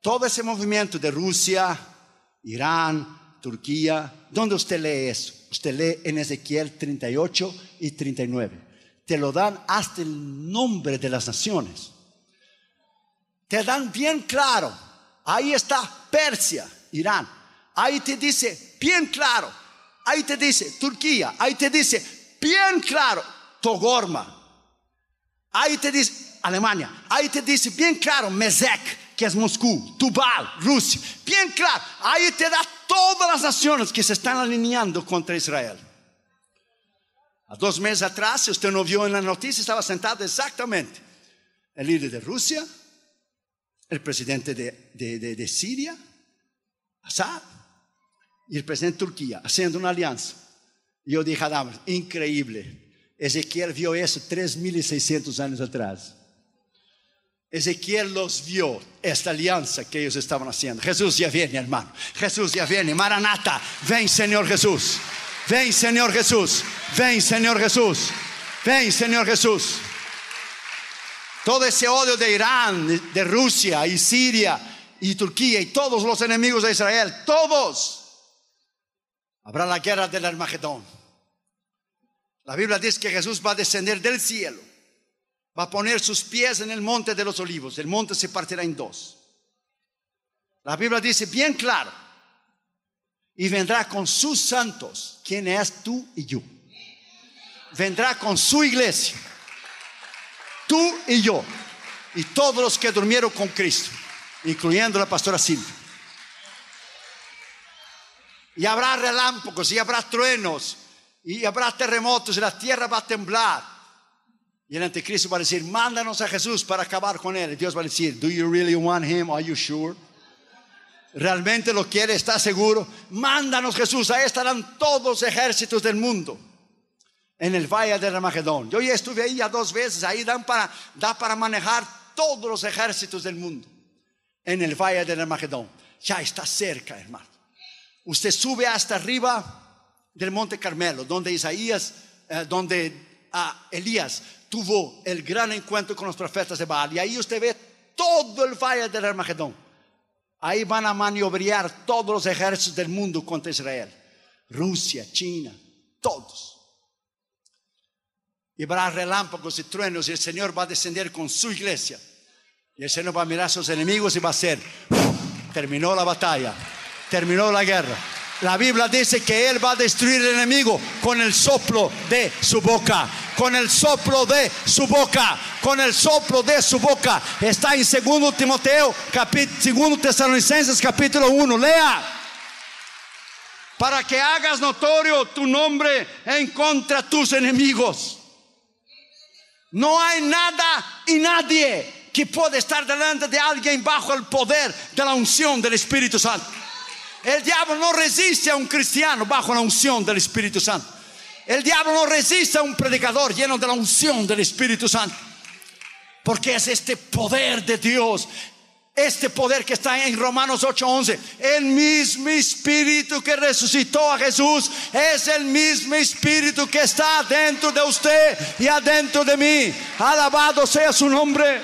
Todo ese movimiento de Rusia, Irán, Turquía. ¿Dónde usted lee eso? Usted lee en Ezequiel 38 y 39. Te lo dan hasta el nombre de las naciones. Te dan bien claro. Ahí está Persia, Irán. Ahí te dice bien claro. Ahí te dice Turquía. Ahí te dice bien claro Togorma. Ahí te dice Alemania. Ahí te dice bien claro Mezek, que es Moscú. Tubal, Rusia. Bien claro. Ahí te da todas las naciones que se están alineando contra Israel. A dos meses atrás, si usted no vio en la noticia, estaba sentado exactamente el líder de Rusia, el presidente de, de, de Siria, Assad, y el presidente de Turquía haciendo una alianza. Y yo dije a increíble. Ezequiel vio eso 3.600 años atrás. Ezequiel los vio, esta alianza que ellos estaban haciendo. Jesús ya viene, hermano. Jesús ya viene. Maranata, ven Señor Jesús. Ven Señor Jesús. Ven Señor Jesús. Ven Señor Jesús. Todo ese odio de Irán, de Rusia y Siria y Turquía y todos los enemigos de Israel, todos Habrá la guerra del Armagedón. La Biblia dice que Jesús va a descender del cielo, va a poner sus pies en el monte de los olivos, el monte se partirá en dos. La Biblia dice bien claro, y vendrá con sus santos, quien es tú y yo. Vendrá con su iglesia, tú y yo, y todos los que durmieron con Cristo, incluyendo la pastora Silvia. Y habrá relámpagos, y habrá truenos, y habrá terremotos, y la tierra va a temblar. Y el anticristo va a decir, mándanos a Jesús para acabar con él. Y Dios va a decir, do you really want him? Are you sure? ¿Realmente lo quiere? ¿Está seguro? Mándanos Jesús. Ahí estarán todos los ejércitos del mundo. En el valle de Ramagedón. Yo ya estuve ahí ya dos veces. Ahí dan para, da para manejar todos los ejércitos del mundo. En el valle de Ramagedón. Ya está cerca, hermano. Usted sube hasta arriba del Monte Carmelo, donde Isaías, eh, donde ah, Elías tuvo el gran encuentro con los profetas de Baal. Y ahí usted ve todo el valle del Armagedón. Ahí van a maniobrar todos los ejércitos del mundo contra Israel. Rusia, China, todos. Y habrá relámpagos y truenos y el Señor va a descender con su iglesia. Y el Señor va a mirar a sus enemigos y va a ser, terminó la batalla terminó la guerra. La Biblia dice que Él va a destruir el enemigo con el soplo de su boca. Con el soplo de su boca. Con el soplo de su boca. Está en 2 Timoteo, capítulo, 2 Tesalonicenses, capítulo 1. Lea. Para que hagas notorio tu nombre en contra de tus enemigos. No hay nada y nadie que pueda estar delante de alguien bajo el poder de la unción del Espíritu Santo. El diablo no resiste a un cristiano bajo la unción del Espíritu Santo. El diablo no resiste a un predicador lleno de la unción del Espíritu Santo. Porque es este poder de Dios. Este poder que está en Romanos 8:11. El mismo Espíritu que resucitó a Jesús es el mismo Espíritu que está dentro de usted y adentro de mí. Alabado sea su nombre.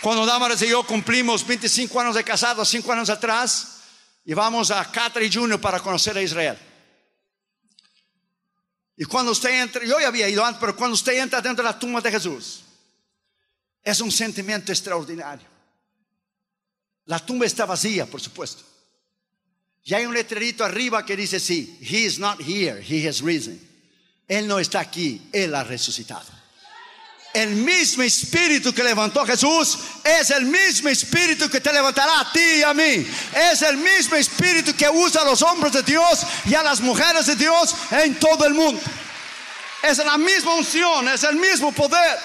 Cuando Damaris y yo cumplimos 25 años de casados, 5 años atrás, llevamos a Catherine Jr. para conocer a Israel. Y cuando usted entra, yo ya había ido antes, pero cuando usted entra dentro de la tumba de Jesús, Es un sentimiento extraordinario. La tumba está vacía, por supuesto. Y hay un letrerito arriba que dice, sí, he is not here, he has risen. Él no está aquí, Él ha resucitado. El mismo espíritu que levantó a Jesús es el mismo espíritu que te levantará a ti y a mí. Es el mismo espíritu que usa a los hombres de Dios y a las mujeres de Dios en todo el mundo. Es la misma unción, es el mismo poder.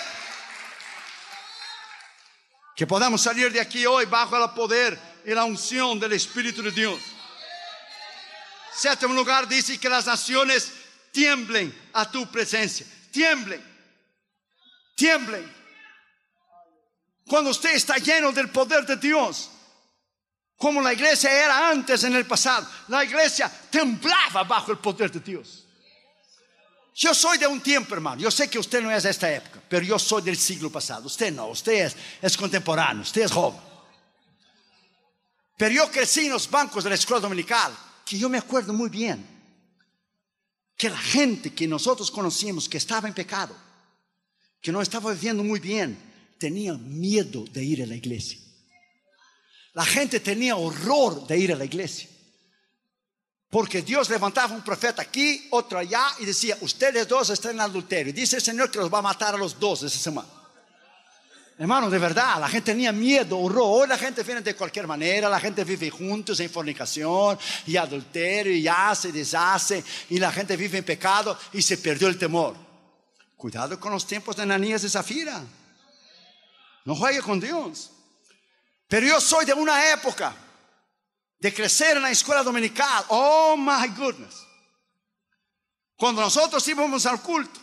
Que podamos salir de aquí hoy bajo el poder y la unción del Espíritu de Dios. Séptimo lugar dice que las naciones tiemblen a tu presencia. Tiemblen. Tiemblen. Cuando usted está lleno del poder de Dios, como la iglesia era antes en el pasado, la iglesia temblaba bajo el poder de Dios. Yo soy de un tiempo, hermano. Yo sé que usted no es de esta época, pero yo soy del siglo pasado. Usted no, usted es, contemporáneo, usted es joven. Pero yo crecí en los bancos de la escuela dominical, que yo me acuerdo muy bien, que la gente que nosotros conocíamos que estaba en pecado, que no estaba viviendo muy bien, tenía miedo de ir a la iglesia. La gente tenía horror de ir a la iglesia. Porque Dios levantaba un profeta aquí, otro allá, y decía, ustedes dos están en adulterio. dice el Señor que los va a matar a los dos esa semana. Hermano, de verdad, la gente tenía miedo, horror. Hoy la gente viene de cualquier manera, la gente vive juntos en fornicación y adulterio y hace, deshace, y la gente vive en pecado y se perdió el temor. Cuidado con los tiempos de Ananías y Zafira. No juegue con Dios. Pero yo soy de una época de crecer en la escuela dominical. Oh my goodness. Cuando nosotros íbamos al culto,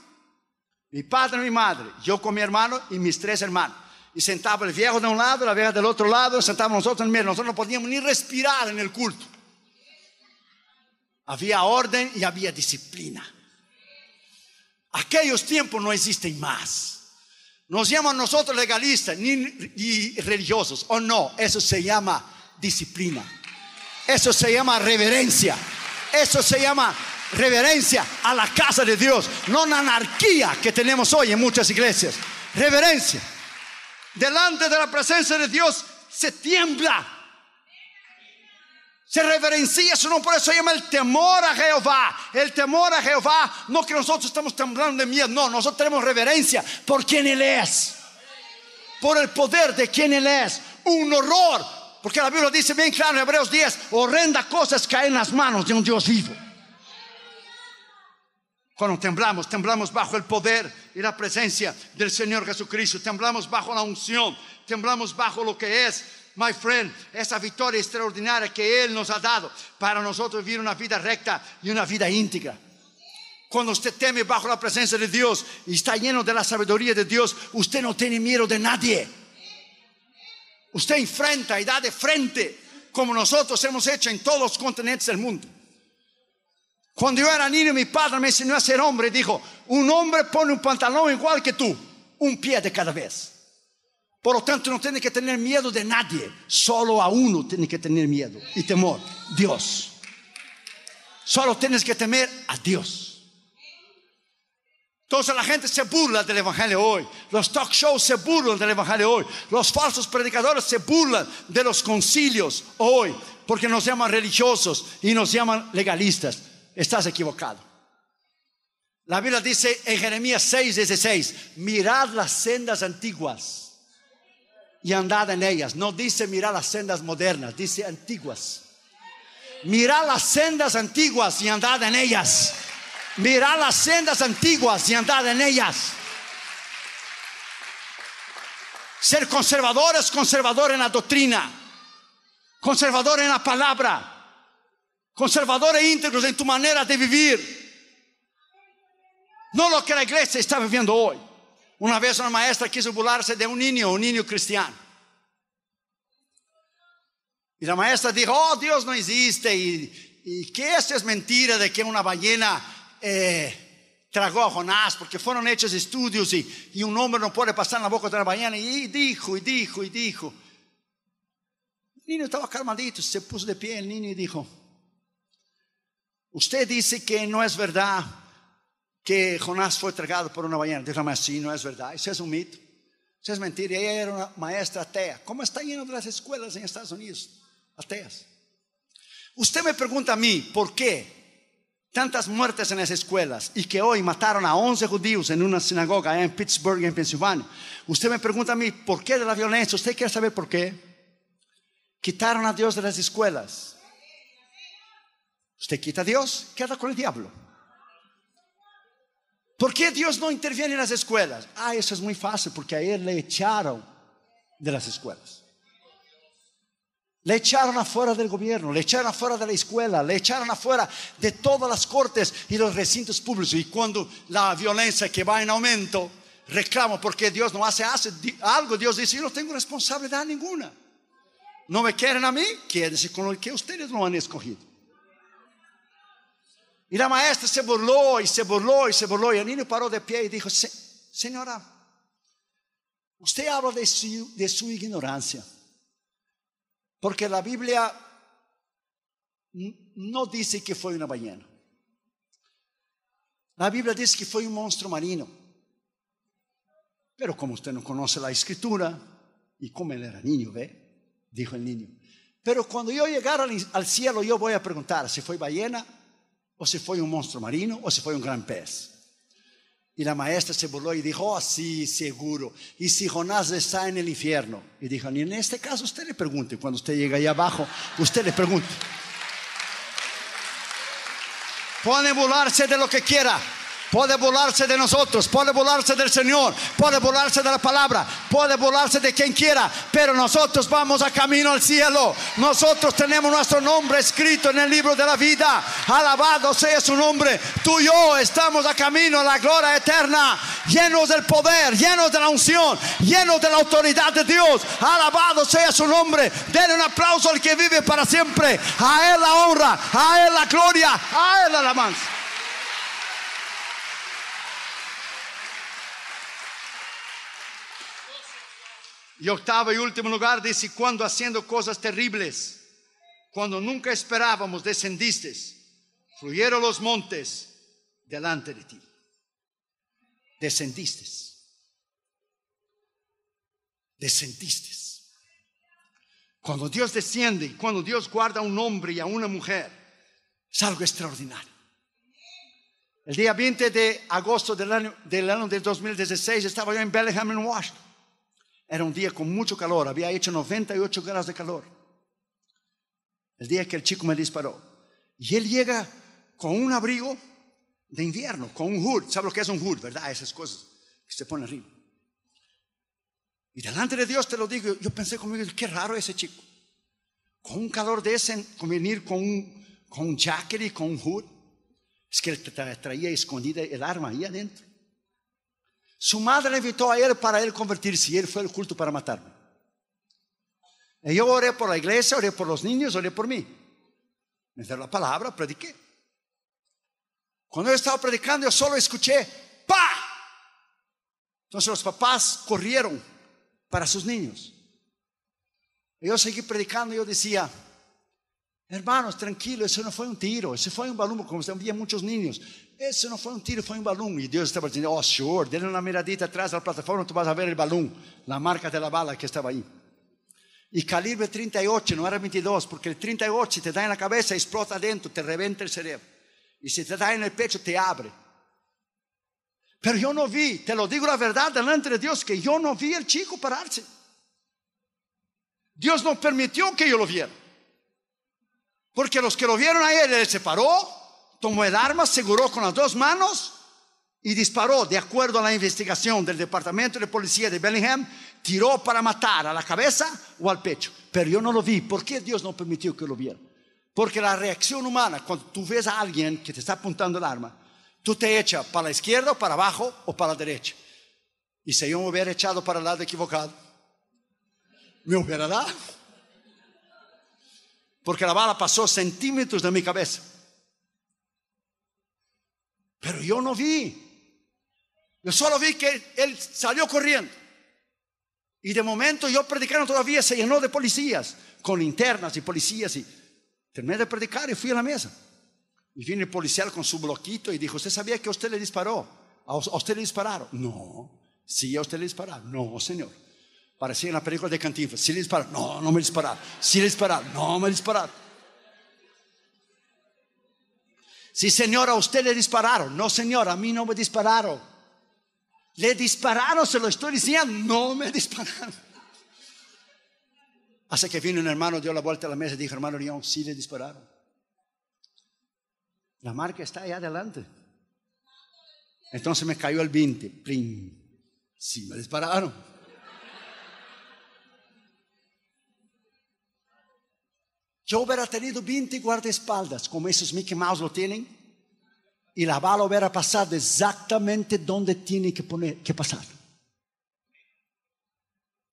mi padre y mi madre, yo con mi hermano y mis tres hermanos, y sentaba el viejo de un lado, la vieja del otro lado, sentábamos nosotros en medio, nosotros no podíamos ni respirar en el culto. Había orden y había disciplina. Aquellos tiempos no existen más. Nos llaman nosotros legalistas ni, religiosos, o no, eso se llama disciplina. Eso se llama reverencia. Eso se llama reverencia a la casa de Dios, no la anarquía que tenemos hoy en muchas iglesias. Reverencia. Delante de la presencia de Dios se tiembla. Se reverencia eso, no por eso llama el temor a Jehová. El temor a Jehová, no que nosotros estamos temblando de miedo, no, nosotros tenemos reverencia por quien Él es, por el poder de quien Él es. Un horror porque la Biblia dice bien claro en Hebreos 10, horrenda cosas caen en las manos de un Dios vivo. Cuando temblamos, temblamos bajo el poder y la presencia del Señor Jesucristo, temblamos bajo la unción, temblamos bajo lo que es, my friend, esa victoria extraordinaria que Él nos ha dado para nosotros vivir una vida recta y una vida íntegra. Cuando usted teme bajo la presencia de Dios y está lleno de la sabiduría de Dios, usted no tiene miedo de nadie. Usted enfrenta y da de frente como nosotros hemos hecho en todos los continentes del mundo. Cuando yo era niño, mi padre me enseñó a ser hombre. Dijo: Un hombre pone un pantalón igual que tú, un pie de cada vez. Por lo tanto, no tiene que tener miedo de nadie, solo a uno tiene que tener miedo y temor: Dios. Solo tienes que temer a Dios. Entonces la gente se burla del Evangelio hoy. Los talk shows se burlan del Evangelio hoy. Los falsos predicadores se burlan de los concilios hoy. Porque nos llaman religiosos y nos llaman legalistas. Estás equivocado. La Biblia dice en Jeremías 6, 16, mirad las sendas antiguas y andad en ellas. No dice mirad las sendas modernas, dice antiguas. Mirad las sendas antiguas y andad en ellas. Mirad las sendas antiguas y andad en ellas. Ser conservador es conservador en la doctrina, conservador en la palabra, conservador e íntegros en tu manera de vivir. No lo que la iglesia está viviendo hoy. Una vez una maestra quiso burlarse de un niño, un niño cristiano. Y la maestra dijo, oh, Dios no existe y, y que esto es mentira de que una ballena eh, tragó a Jonás, porque fueron hechos estudios y, un hombre no puede pasar en la boca de la ballena. Y dijo, y dijo, y dijo. El niño estaba calmadito, se puso de pie el niño y dijo, usted dice que no es verdad que Jonás fue tragado por una ballena. Dijo, sí, no es verdad, ese es un mito. Eso es mentira, ella era una maestra atea. ¿Cómo está lleno de las escuelas en Estados Unidos? Ateas. Usted me pregunta a mí, ¿por qué tantas muertes en las escuelas y que hoy mataron a 11 judíos en una sinagoga en Pittsburgh, en Pensilvania? Usted me pregunta a mí, ¿por qué de la violencia? ¿Usted quiere saber por qué? Quitaron a Dios de las escuelas. Usted quita a Dios, queda con el diablo. ¿Por qué Dios no interviene en las escuelas? Ah, eso es muy fácil, porque a él le echaron de las escuelas. Le echaron afuera del gobierno, le echaron afuera de la escuela, le echaron afuera de todas las cortes y los recintos públicos. Y cuando la violencia que va en aumento, reclamo porque Dios no hace, algo, Dios dice, yo no tengo responsabilidad ninguna. No me quieren a mí, quédense con lo que ustedes no han escogido. Y la maestra se burló y se burló y se burló. Y el niño paró de pie y dijo, señora, usted habla de su, ignorancia. Porque la Biblia no dice que fue una ballena. La Biblia dice que fue un monstruo marino. Pero como usted no conoce la escritura, y como él era niño, ¿ve? Dijo el niño. Pero cuando yo llegara al cielo, yo voy a preguntar si fue ballena o si fue un monstruo marino, o si fue un gran pez. Y la maestra se burló y dijo, oh, sí, seguro. Y si Jonás está en el infierno. Y dijo, ni en este caso usted le pregunte, cuando usted llega ahí abajo, usted le pregunte. Puede burlarse de lo que quiera. Puede volarse de nosotros, puede volarse del Señor, puede volarse de la palabra, puede volarse de quien quiera, pero nosotros vamos a camino al cielo. Nosotros tenemos nuestro nombre escrito en el libro de la vida. Alabado sea su nombre. Tú y yo estamos a camino a la gloria eterna, llenos del poder, llenos de la unción, llenos de la autoridad de Dios. Alabado sea su nombre. Denle un aplauso al que vive para siempre. A Él la honra, a Él la gloria, a Él la alabanza. Y octavo y último lugar dice, cuando haciendo cosas terribles, cuando nunca esperábamos, descendiste, fluyeron los montes delante de ti. Descendiste. Descendiste. Cuando Dios desciende y cuando Dios guarda a un hombre y a una mujer, es algo extraordinario. El día 20 de agosto del año del, año del 2016 estaba yo en Bellingham, en Washington. Era un día con mucho calor, había hecho 98 grados de calor. El día que el chico me disparó. Y él llega con un abrigo de invierno, con un hood. ¿Sabe lo que es un hood, verdad? Esas cosas que se ponen arriba. Y delante de Dios te lo digo, yo pensé conmigo, qué raro ese chico. Con un calor de ese, con venir con un, con un jacket y con un hood. Es que él traía escondida el arma ahí adentro. Su madre le invitó a él para él convertirse y él fue al culto para matarme. Y yo oré por la iglesia, oré por los niños, oré por mí. Me dio la palabra, prediqué. Cuando yo estaba predicando, yo solo escuché ¡pa! Entonces los papás corrieron para sus niños. Y yo seguí predicando y yo decía, hermanos, tranquilo, eso no fue un tiro, ese fue un balón, como había muchos niños. Eso no fue un tiro, fue un balón. Y Dios estaba diciendo, oh, sure, denle una miradita atrás de la plataforma, tú vas a ver el balón, la marca de la bala que estaba ahí. Y calibre 38, no era 22, porque el 38 si te da en la cabeza, explota adentro, te reventa el cerebro. Y si te da en el pecho, te abre. Pero yo no vi, te lo digo la verdad delante de Dios, que yo no vi el chico pararse. Dios no permitió que yo lo viera. Porque los que lo vieron a él, él se paró, tomó el arma, aseguró con las dos manos y disparó de acuerdo a la investigación del Departamento de Policía de Bellingham, tiró para matar a la cabeza o al pecho. Pero yo no lo vi. ¿Por qué Dios no permitió que lo viera? Porque la reacción humana, cuando tú ves a alguien que te está apuntando el arma, tú te echas para la izquierda, para abajo o para la derecha. Y si yo me hubiera echado para el lado equivocado, me hubiera dado. Porque la bala pasó centímetros de mi cabeza. Pero yo no vi. Yo solo vi que él salió corriendo. Y de momento yo predicando todavía se llenó de policías, con internas y policías. Y terminé de predicar y fui a la mesa. Y vino el policial con su bloquito y dijo, ¿usted sabía que a usted le disparó? ¿A usted le dispararon? No. Sí, a usted le dispararon. No, señor. Parecía en la película de Cantinflas. Sí le dispararon. No, no me dispararon. Sí le dispararon. No me dispararon. Sí, señor, a usted le dispararon. No, señor, a mí no me dispararon. Le dispararon, se lo estoy diciendo. No me dispararon. Hasta que vino un hermano, dio la vuelta a la mesa y dijo, hermano León, sí le dispararon. La marca está ahí adelante. Entonces me cayó el 20. Prim. Sí, me dispararon. Yo hubiera tenido 20 guardaespaldas, como esos Mickey Mouse lo tienen, y la bala hubiera pasado exactamente donde tiene que, poner, que pasar.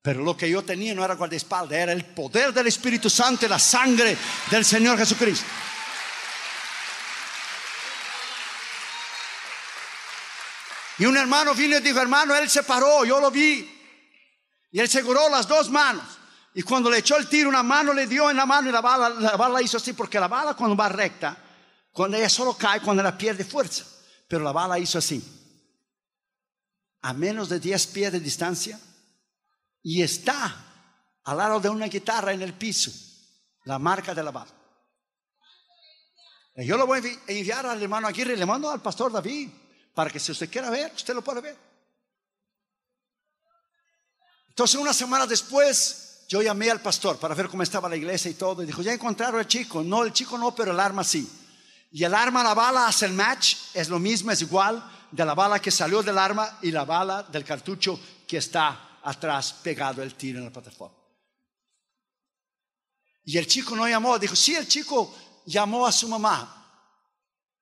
Pero lo que yo tenía no era guardaespaldas, era el poder del Espíritu Santo y la sangre del Señor Jesucristo. Y un hermano vino y dijo, hermano, él se paró, yo lo vi. Y él seguró las dos manos. Y cuando le echó el tiro, una mano le dio en la mano y la bala, la bala hizo así, porque la bala cuando va recta, cuando ella solo cae, cuando ella pierde fuerza. Pero la bala hizo así. A menos de 10 pies de distancia. Y está al lado de una guitarra en el piso. La marca de la bala. Y yo lo voy a enviar al hermano Aguirre, le mando al pastor David para que si usted quiera ver, usted lo puede ver. Entonces, una semana después, yo llamé al pastor para ver cómo estaba la iglesia y todo. Y dijo, ya encontraron al chico. No, el chico no, pero el arma sí. Y el arma, la bala hace el match. Es lo mismo, es igual de la bala que salió del arma y la bala del cartucho que está atrás pegado el tiro en la plataforma. Y el chico no llamó, dijo, sí, el chico llamó a su mamá.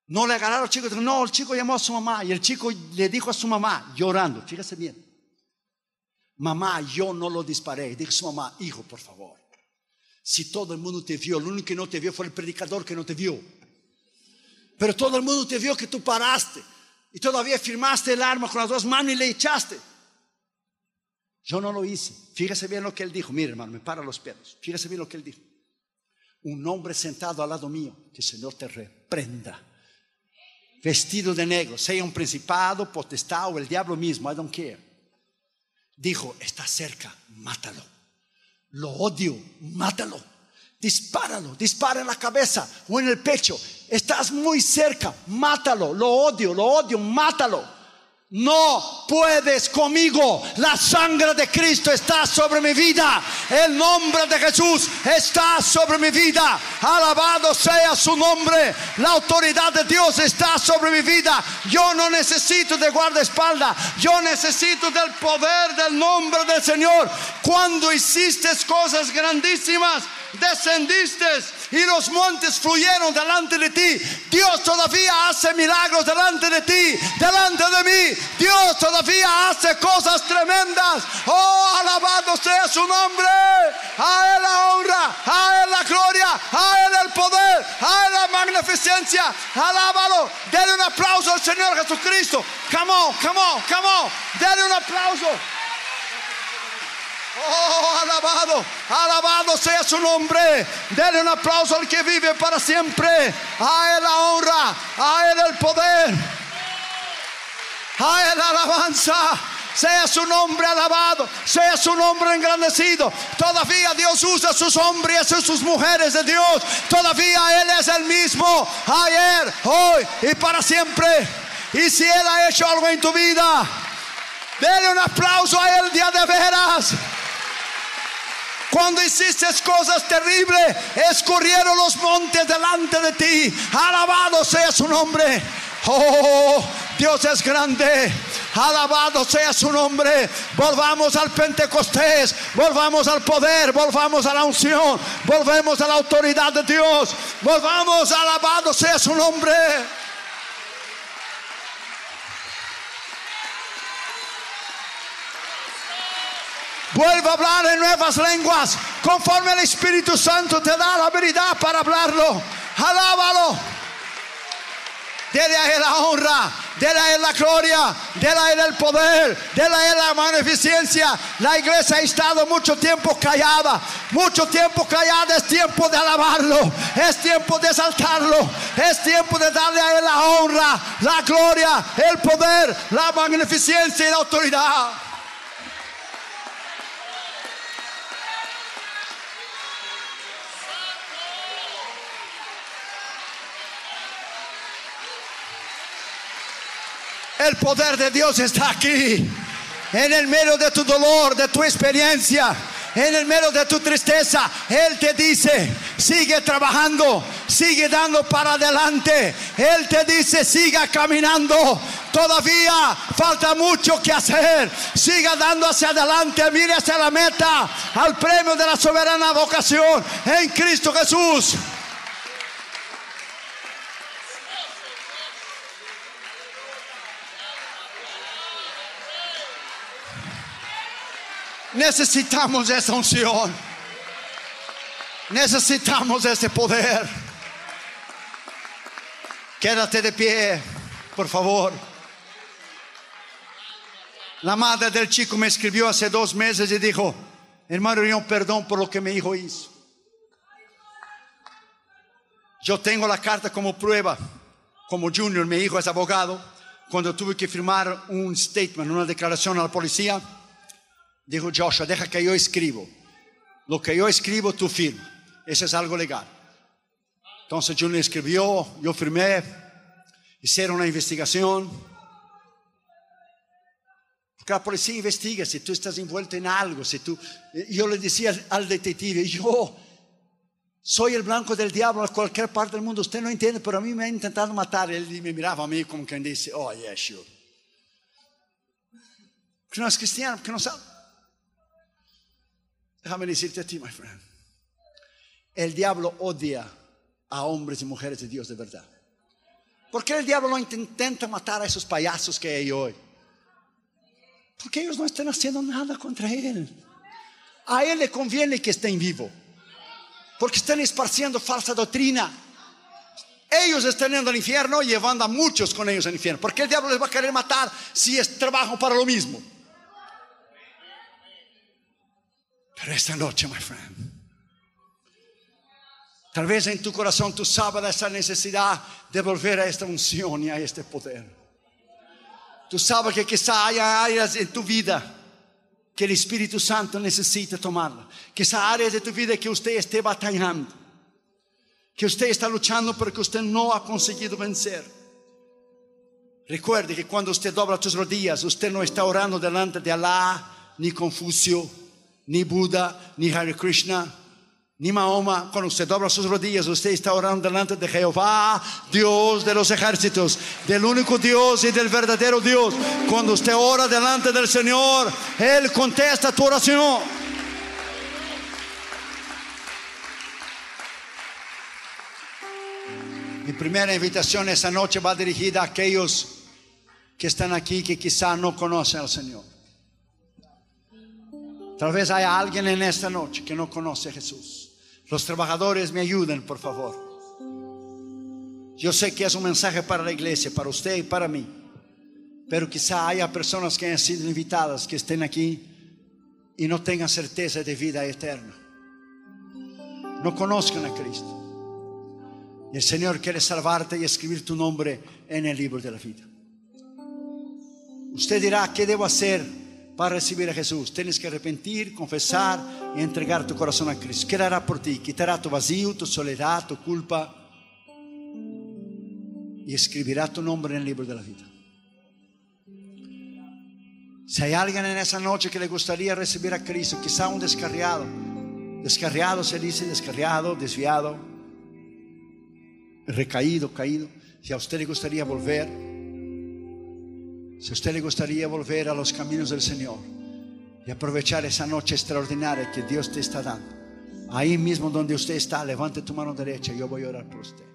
No le agarraron al chico. No, el chico llamó a su mamá y el chico le dijo a su mamá, llorando, fíjese bien, mamá, yo no lo disparé. Dijo su mamá, hijo, por favor, si todo el mundo te vio, lo único que no te vio fue el predicador que no te vio. Pero todo el mundo te vio que tú paraste y todavía firmaste el arma con las dos manos y le echaste. Yo no lo hice. Fíjese bien lo que él dijo. Mire, hermano, me para los pelos. Fíjese bien lo que él dijo. Un hombre sentado al lado mío, que el Señor te reprenda vestido de negro, sea un principado, potestad o el diablo mismo, I don't care. Dijo, está cerca, mátalo. Lo odio, mátalo. Dispáralo, dispara en la cabeza o en el pecho. Estás muy cerca, mátalo. Lo odio, lo odio, mátalo. No puedes conmigo. La sangre de Cristo está sobre mi vida. El nombre de Jesús está sobre mi vida. Alabado sea su nombre. La autoridad de Dios está sobre mi vida. Yo no necesito de guardaespaldas. Yo necesito del poder del nombre del Señor. Cuando hiciste cosas grandísimas, descendiste y los montes fluyeron delante de ti. Dios todavía hace milagros delante de ti, delante de mí. Dios todavía hace cosas tremendas. Oh, alabado sea su nombre. A Él la honra, a Él la gloria, a Él el poder, a Él la magnificencia. Alábalo. Denle un aplauso al Señor Jesucristo. Come on, come on, come on. Denle un aplauso. Oh, alabado, alabado sea su nombre. Dele un aplauso al que vive para siempre. A Él la honra, a Él el poder, a Él la alabanza. Sea su nombre alabado, sea su nombre engrandecido. Todavía Dios usa sus hombres y sus mujeres de Dios. Todavía Él es el mismo ayer, hoy y para siempre. Y si Él ha hecho algo en tu vida, dele un aplauso a Él día de veras. Cuando hiciste cosas terribles, escurrieron los montes delante de ti. Alabado sea su nombre. Oh, Dios es grande. Alabado sea su nombre. Volvamos al Pentecostés. Volvamos al poder. Volvamos a la unción. Volvemos a la autoridad de Dios. Volvamos. Alabado sea su nombre. Vuelve a hablar en nuevas lenguas, conforme el Espíritu Santo te da la habilidad para hablarlo. Alábalo. Dele a Él la honra, dele a Él la gloria, dele a Él el poder, dele a Él la magnificencia. La iglesia ha estado mucho tiempo callada, mucho tiempo callada. Es tiempo de alabarlo, es tiempo de exaltarlo, es tiempo de darle a Él la honra, la gloria, el poder, la magnificencia y la autoridad. El poder de Dios está aquí. En el medio de tu dolor, de tu experiencia, en el medio de tu tristeza, Él te dice, sigue trabajando, sigue dando para adelante. Él te dice, siga caminando. Todavía falta mucho que hacer. Siga dando hacia adelante, mire hacia la meta, al premio de la soberana vocación en Cristo Jesús. Necesitamos esa unción. Necesitamos ese poder. Quédate de pie, por favor. La madre del chico me escribió hace dos meses y dijo, hermano, yo perdón por lo que mi hijo hizo. Yo tengo la carta como prueba. Como Junior, mi hijo es abogado. Cuando tuve que firmar un statement, una declaración a la policía, Dijo Joshua, deja que yo escribo. Lo que yo escribo, tú firma. Eso es algo legal. Entonces Junior escribió, yo firmé, hicieron una investigación. Porque la policía investiga si tú estás envuelto en algo, si tú... Yo le decía al detective, yo soy el blanco del diablo a cualquier parte del mundo, usted no entiende, pero a mí me ha intentado matar. Él me miraba a mí como quien dice, oh, yes, sure. Que no es cristiano, porque no sabe. Déjame decirte a ti, my friend. El diablo odia a hombres y mujeres de Dios de verdad. ¿Por qué el diablo no intenta matar a esos payasos que hay hoy? Porque ellos no están haciendo nada contra él. A él le conviene que estén vivos. Porque están esparciendo falsa doctrina. Ellos están en el infierno y llevando a muchos con ellos al infierno. ¿Por qué el diablo les va a querer matar si es trabajo para lo mismo? Pero esta noche, my friend, tal vez en tu corazón tú sabes de esa necesidad de volver a esta unción y a este poder. Tú sabes que quizá haya áreas en tu vida que el Espíritu Santo necesita tomarla. Quizá áreas de tu vida que usted esté batallando. Que usted está luchando porque usted no ha conseguido vencer. Recuerde que cuando usted dobla tus rodillas, usted no está orando delante de Alá ni Confucio ni Buda, ni Hare Krishna, ni Mahoma. Cuando usted dobla sus rodillas, usted está orando delante de Jehová, Dios de los ejércitos, del único Dios y del verdadero Dios. Cuando usted ora delante del Señor, Él contesta tu oración. Mi primera invitación esta noche va dirigida a aquellos que están aquí que quizá no conocen al Señor. Tal vez haya alguien en esta noche que no conoce a Jesús. Los trabajadores me ayuden, por favor. Yo sé que es un mensaje para la iglesia, para usted y para mí. Pero quizá haya personas que hayan sido invitadas, que estén aquí y no tengan certeza de vida eterna. No conozcan a Cristo. Y el Señor quiere salvarte y escribir tu nombre en el libro de la vida. Usted dirá, ¿qué debo hacer? Para recibir a Jesús, tienes que arrepentir, confesar y entregar tu corazón a Cristo. ¿Qué hará por ti? Quitará tu vacío, tu soledad, tu culpa y escribirá tu nombre en el libro de la vida. Si hay alguien en esa noche que le gustaría recibir a Cristo, quizá un descarriado, descarriado se dice, descarriado, desviado, recaído, caído, si a usted le gustaría volver, si a usted le gustaría volver a los caminos del Señor y aprovechar esa noche extraordinaria que Dios te está dando, ahí mismo donde usted está, levante tu mano derecha, yo voy a orar por usted.